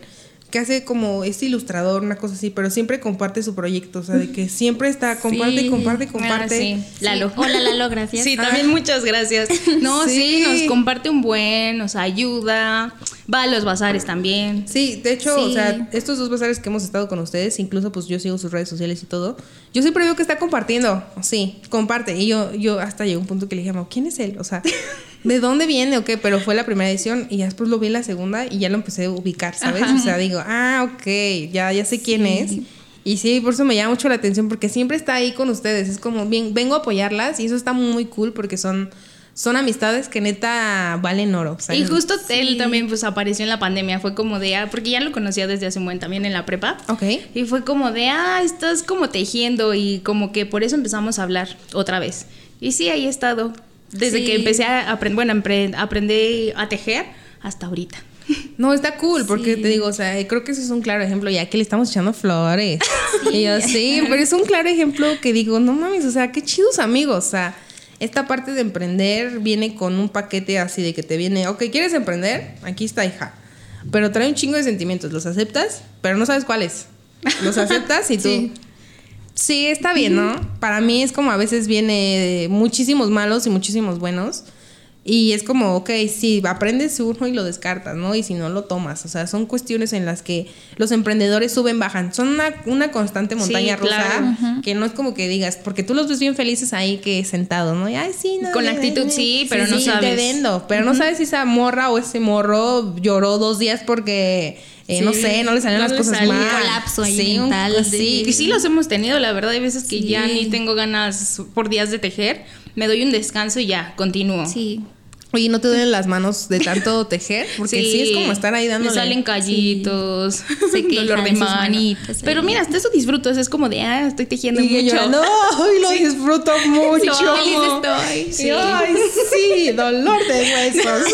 que hace como es ilustrador, una cosa así, pero siempre comparte su proyecto, o sea, de que siempre está, comparte, Sí. comparte, Ah, comparte. sí. Lalo. Hola, Lalo, gracias. Sí, también muchas gracias. No, sí. Sí. nos comparte un buen, nos ayuda, va a los bazares también. Sí, de hecho, o Sí. sea, estos dos bazares que hemos estado con ustedes, incluso pues yo sigo sus redes sociales y todo, yo siempre veo que está compartiendo, sí, comparte. Y yo, yo hasta llegó un punto que le dije, "Mau, ¿quién es él? O sea, ¿de dónde viene o qué? Pero fue la primera edición y ya después lo vi en la segunda y ya lo empecé a ubicar, ¿sabes? O sea, digo, ah, ok, ya, ya sé quién es. Y sí, por eso me llama mucho la atención porque siempre está ahí con ustedes. Es como, bien, vengo a apoyarlas y eso está muy cool porque son, son amistades que neta valen oro. Y ¿sabes? justo él también pues apareció en la pandemia, fue como de, ah, porque ya lo conocía desde hace un buen también en la prepa. Ok. Y fue como de, ah, estás como tejiendo y como que por eso empezamos a hablar otra vez. Y sí, ahí he estado. Desde Sí. que empecé a aprender, bueno, aprendí a tejer hasta ahorita. No, está cool, porque Sí. te digo, o sea, creo que eso es un claro ejemplo, ya que le estamos echando flores. Y yo, sí, pero es un claro ejemplo que digo, no mames, o sea, qué chidos amigos, o sea, esta parte de emprender viene con un paquete así de que te viene, ok, ¿quieres emprender? Aquí está, hija. Pero trae un chingo de sentimientos, los aceptas, pero no sabes cuáles. Los aceptas y tú... Sí. Sí, está bien, ¿no? Para mí es como a veces viene muchísimos malos y muchísimos buenos. Y es como, ok, sí, aprendes uno y lo descartas, ¿no? Y si no, lo tomas. O sea, son cuestiones en las que los emprendedores suben, bajan. Son una, una constante montaña Sí, rusa claro. que no es como que digas, porque tú los ves bien felices ahí que sentados, ¿no? Y, Ay, sí, no. Con actitud, sí, ya". pero no Te sabes. vendo, pero no sabes si esa morra o ese morro lloró dos días porque, eh, no Sí, sé, no le salieron no las cosas mal. Un colapso ahí sí, un- mental de- sí, Y sí los hemos tenido, la verdad, hay veces que Sí. ya ni tengo ganas por días de tejer. Me doy un descanso y ya, continúo. Sí. Oye, ¿no te duelen las manos de tanto tejer? Porque sí, es como estar ahí dándole. Me salen callitos, Se queja dolor de manitas Pero mira, hasta eso disfruto. Es como de, ah, estoy tejiendo Y mucho. yo, no, ay, lo disfruto mucho. Feliz estoy. Ay, sí, dolor de huesos.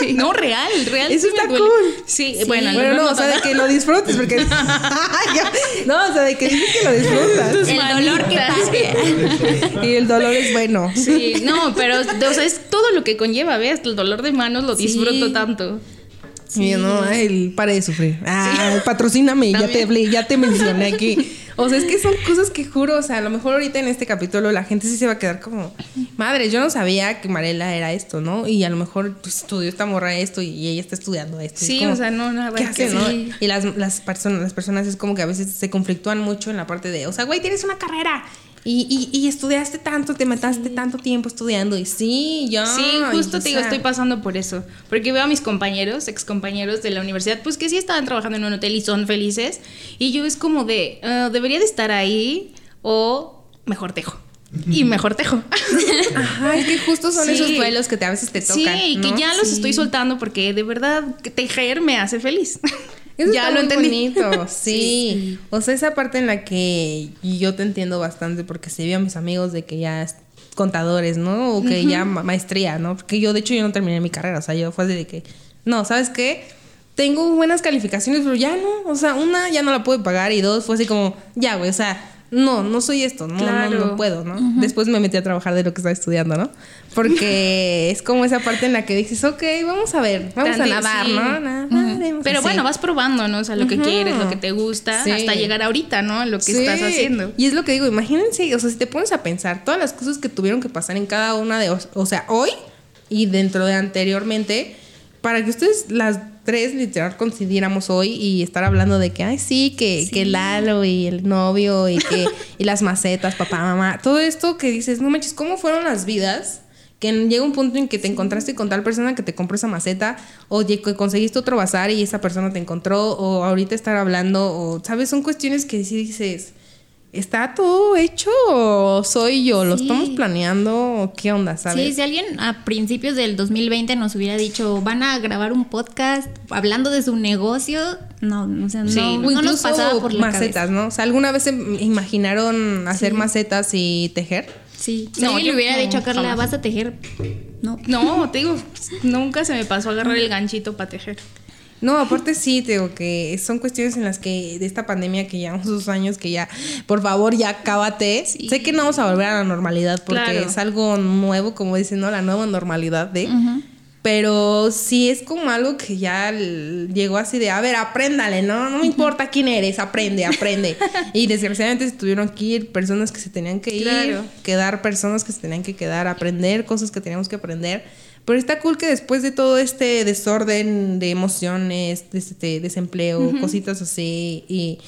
Sí, no, real, real. Eso está cool. Sí, bueno, bueno, no, no, o sea, de que lo disfrutes, porque. no, o sea, de que dices que lo disfrutas. El dolor que pasa. Y el dolor es bueno. Sí, no, pero o sea, es todo lo que conlleva, ¿ves? El dolor de manos lo disfruto Sí. tanto. Y yo, no, ay, pare de sufrir. Ah, patrocíname, ya te hablé, ya te mencioné aquí. O sea, es que son cosas que juro, o sea, a lo mejor ahorita en este capítulo la gente sí se va a quedar como, madre, yo no sabía que Marela era esto, ¿no? Y a lo mejor pues, estudió esta morra esto y ella está estudiando esto. Es Sí, como, o sea, no, nada ¿Qué hace, no? sí. Y las, las, personas, las personas es como que a veces se conflictúan mucho en la parte de, o sea, güey, tienes una carrera. Y, y, y estudiaste tanto, te mataste tanto tiempo estudiando. Y sí, ya. Sí, y, justo te digo, sea, estoy pasando por eso. Porque veo a mis compañeros, ex compañeros de la universidad, pues que sí estaban trabajando en un hotel y son felices. Y yo es como de, ah, debería de estar ahí o mejor tejo. Y mejor tejo. Ajá, es que justo son Sí. esos duelos que te, a veces te Sí, tocan. y que ¿no? ya los Sí. estoy soltando porque de verdad que tejer me hace feliz. Eso ya lo entendí. bonito, sí. O sea, esa parte en la que yo te entiendo bastante porque se vio a mis amigos de que ya es contadores, ¿no? O que ya ma- maestría, ¿no? Porque yo, de hecho, yo no terminé mi carrera. O sea, yo fue así de que, no, ¿sabes qué? Tengo buenas calificaciones, pero ya no. O sea, una ya no la pude pagar y dos fue así como, ya, güey, o sea, no, no soy esto, no, no, Claro. no puedo, ¿no? Después me metí a trabajar de lo que estaba estudiando, ¿no? Porque es como esa parte en la que dices, ok, vamos a ver, vamos a nadar, sí. ¿no? Nadaremos Pero así. bueno, vas probando, ¿no? O sea, lo que quieres, lo que te gusta, Sí. hasta llegar ahorita, ¿no? Lo que Sí. estás haciendo. Y es lo que digo, imagínense, o sea, si te pones a pensar todas las cosas que tuvieron que pasar en cada una de, o sea, hoy y dentro de anteriormente, para que ustedes las tres literal coincidiéramos hoy y estar hablando de que, ay, sí, que, que Lalo y el novio y que y las macetas, papá, mamá, todo esto que dices, no manches, ¿cómo fueron las vidas? Que llega un punto en que te encontraste con tal persona que te compró esa maceta, o que conseguiste otro bazar y esa persona te encontró, o ahorita estar hablando, o, ¿sabes? Son cuestiones que sí dices, ¿está todo hecho o soy yo? ¿Lo estamos planeando qué onda, sabes? Sí, si alguien a principios del 2020 nos hubiera dicho, van a grabar un podcast hablando de su negocio, no, o sea, no, no nos pasaba por la macetas, ¿no? O sea, ¿alguna vez se imaginaron hacer macetas y tejer? Sí, si alguien le hubiera dicho a Carla, vas a tejer, no. No, te digo, nunca se me pasó a agarrar el ganchito para tejer. No, aparte sí, te digo que son cuestiones en las que de esta pandemia que llevamos dos años que ya, por favor, ya cábate. Sé que no vamos a volver a la normalidad porque es algo nuevo, como dicen, ¿no? La nueva normalidad de... Pero sí es como algo que ya llegó así de, a ver, apréndale, ¿no? No me importa quién eres, aprende, aprende. y desgraciadamente se tuvieron que ir personas que se tenían que ir, quedar personas que se tenían que quedar, aprender cosas que teníamos que aprender. Pero está cool que después de todo este desorden de emociones, de este desempleo, cositas así, y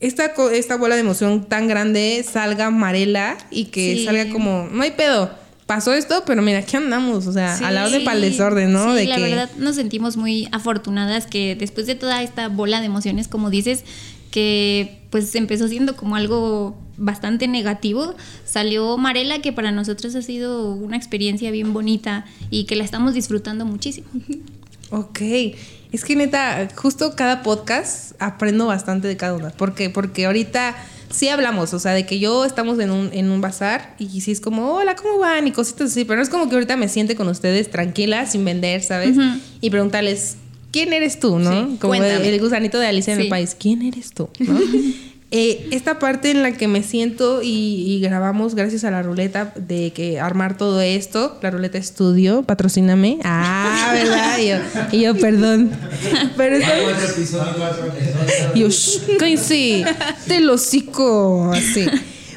esta, esta bola de emoción tan grande salga Marela y que salga como, no hay pedo. Pasó esto, pero mira, aquí andamos, o sea, al lado de para el desorden, ¿no? Sí, de la verdad nos sentimos muy afortunadas que después de toda esta bola de emociones, como dices, que pues empezó siendo como algo bastante negativo, salió Marela, que para nosotros ha sido una experiencia bien bonita y que la estamos disfrutando muchísimo. Ok, es que neta, justo cada podcast aprendo bastante de cada una. ¿Por qué? Porque ahorita sí hablamos, o sea, de que yo estamos en un, en un bazar y sí es como, hola, ¿cómo van? Y cositas así, pero no es como que ahorita me siente con ustedes tranquila, sin vender, ¿sabes? Y preguntarles, ¿quién eres tú, no? Como el, gusanito de Alicia en el país, ¿quién eres tú? ¿no? Eh, esta parte en la que me siento y, grabamos gracias a la ruleta de que armar todo esto, la ruleta estudio, patrocíname. Ah, ¿verdad? Y yo, y yo perdón. Pero yo, cállense, te lo así.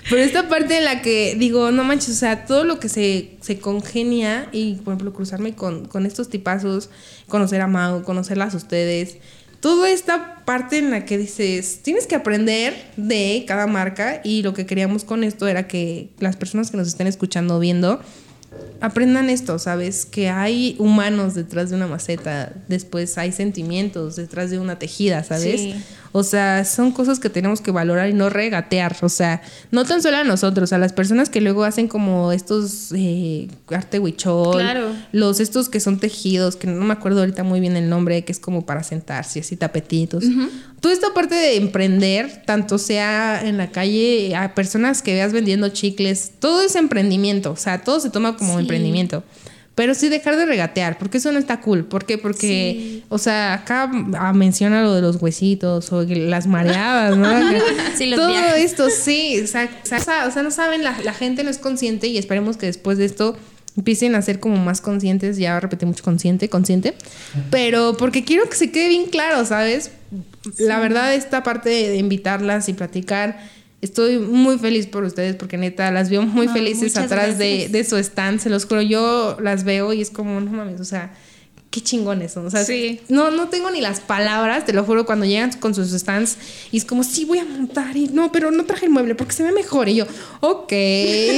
Pero esta parte en la que digo, no manches, o sea, todo lo que se, se congenia y, por ejemplo, cruzarme con, con estos tipazos, conocer a Mau, conocerlas a ustedes, toda esta parte en la que dices, tienes que aprender de cada marca y lo que queríamos con esto era que las personas que nos estén escuchando viendo aprendan esto, ¿sabes? Que hay humanos detrás de una maceta, después hay sentimientos detrás de una tejida, ¿sabes? O sea, son cosas que tenemos que valorar y no regatear. O sea, no tan solo a nosotros, a las personas que luego hacen como estos eh, arte huichol, claro. los estos que son tejidos, que no me acuerdo ahorita muy bien el nombre, que es como para sentarse, así tapetitos. Toda esta parte de emprender, tanto sea en la calle, a personas que veas vendiendo chicles, todo es emprendimiento. O sea, todo se toma como emprendimiento. Pero sí dejar de regatear, porque eso no está cool. ¿Por qué? Porque, o sea, acá ah, menciona lo de los huesitos o las mareadas, ¿no? Todo esto, sí. O sea, o sea, no saben, la, la, gente no es consciente y esperemos que después de esto empiecen a ser como más conscientes. Ya repetí mucho consciente, consciente. Pero porque quiero que se quede bien claro, ¿sabes? La verdad, esta parte de invitarlas y platicar Estoy muy feliz por ustedes porque neta las veo muy felices atrás de, de, su stand, se los juro. Yo las veo y es como, no mames, o sea, qué chingones son. O sea, no, no tengo ni las palabras, te lo juro, cuando llegan con sus stands y es como, sí, voy a montar y no, pero no traje el mueble porque se ve mejor. Y yo, ok,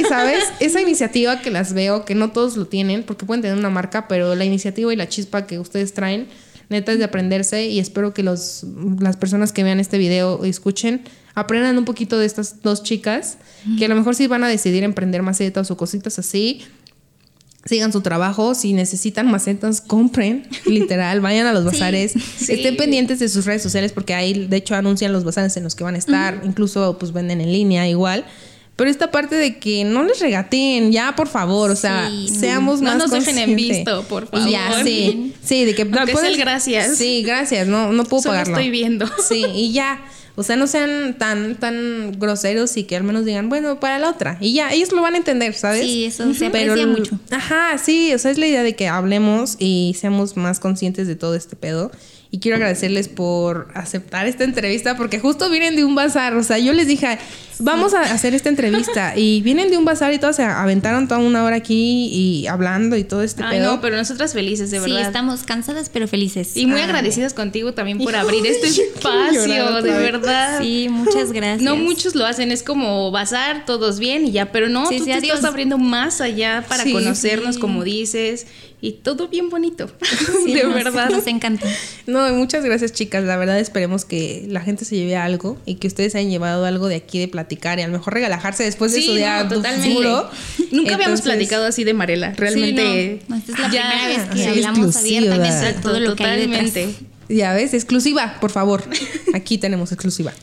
¿sabes? Esa iniciativa que las veo, que no todos lo tienen porque pueden tener una marca, pero la iniciativa y la chispa que ustedes traen, neta es de aprenderse y espero que los, las personas que vean este video escuchen aprendan un poquito de estas dos chicas, que a lo mejor sí van a decidir emprender macetas o cositas así. Sigan su trabajo, si necesitan macetas, compren, literal, vayan a los bazares, estén pendientes de sus redes sociales porque ahí de hecho anuncian los bazares en los que van a estar, incluso pues venden en línea igual. Pero esta parte de que no les regateen, ya por favor, o sea, seamos más. No nos dejen en visto, por favor. Ya, sí. Sí, de que. No, puedes, gracias. Sí, gracias, no, no puedo Solo pagarlo. estoy viendo. Sí, y ya. O sea, no sean tan, tan groseros y que al menos digan, bueno, para la otra. Y ya, ellos lo van a entender, ¿sabes? Sí, eso se aprecia mucho. Ajá, sí, o sea, es la idea de que hablemos y seamos más conscientes de todo este pedo. Y quiero agradecerles por aceptar esta entrevista porque justo vienen de un bazar, o sea, yo les dije, vamos a hacer esta entrevista y vienen de un bazar y todos se aventaron toda una hora aquí y hablando y todo este Ay, pedo. no, pero nosotras felices, de Sí, verdad. estamos cansadas pero felices. Y muy Ah. agradecidas contigo también por abrir este Ay, espacio, de verdad. Sí, muchas gracias. No muchos lo hacen, es como bazar, todos bien y ya, pero no, Sí, tú sí, te adiós. estás abriendo más allá para Sí, conocernos, sí. como dices, y todo bien bonito, Sí, de nos- verdad. Nos encanta. No, y muchas gracias chicas, la verdad esperemos que la gente se lleve algo y que ustedes hayan llevado algo de aquí de platicar y a lo mejor relajarse después de Sí, su día no, totalmente. duro. Nunca habíamos platicado así de Marela, realmente. No, esta es la ya, primera vez que hablamos abiertamente de Exacto, todo lo que hay detrás. Ya ves, exclusiva, por favor. Aquí tenemos exclusiva.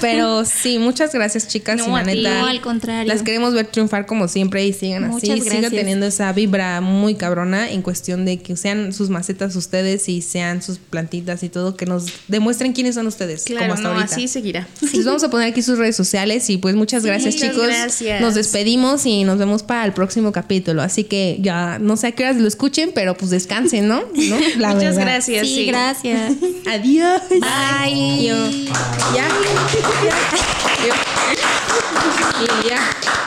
Pero sí, muchas gracias, chicas. No, y la neta, No, al contrario. Las queremos ver triunfar como siempre y sigan Muchas así. Sigan gracias. teniendo esa vibra muy cabrona en cuestión de que sean sus macetas ustedes y sean sus plantitas y todo, que nos demuestren quiénes son ustedes. como Claro, hasta no, ahorita. así seguirá. Les vamos a poner aquí sus redes sociales y pues muchas gracias muchas chicos. gracias. Nos despedimos y nos vemos para el próximo capítulo. Así que ya no sé a qué horas lo escuchen, pero pues descansen, ¿no? ¿No? La Muchas verdad. gracias. Sí, sí. gracias. Adiós. Bye. Ya. ya.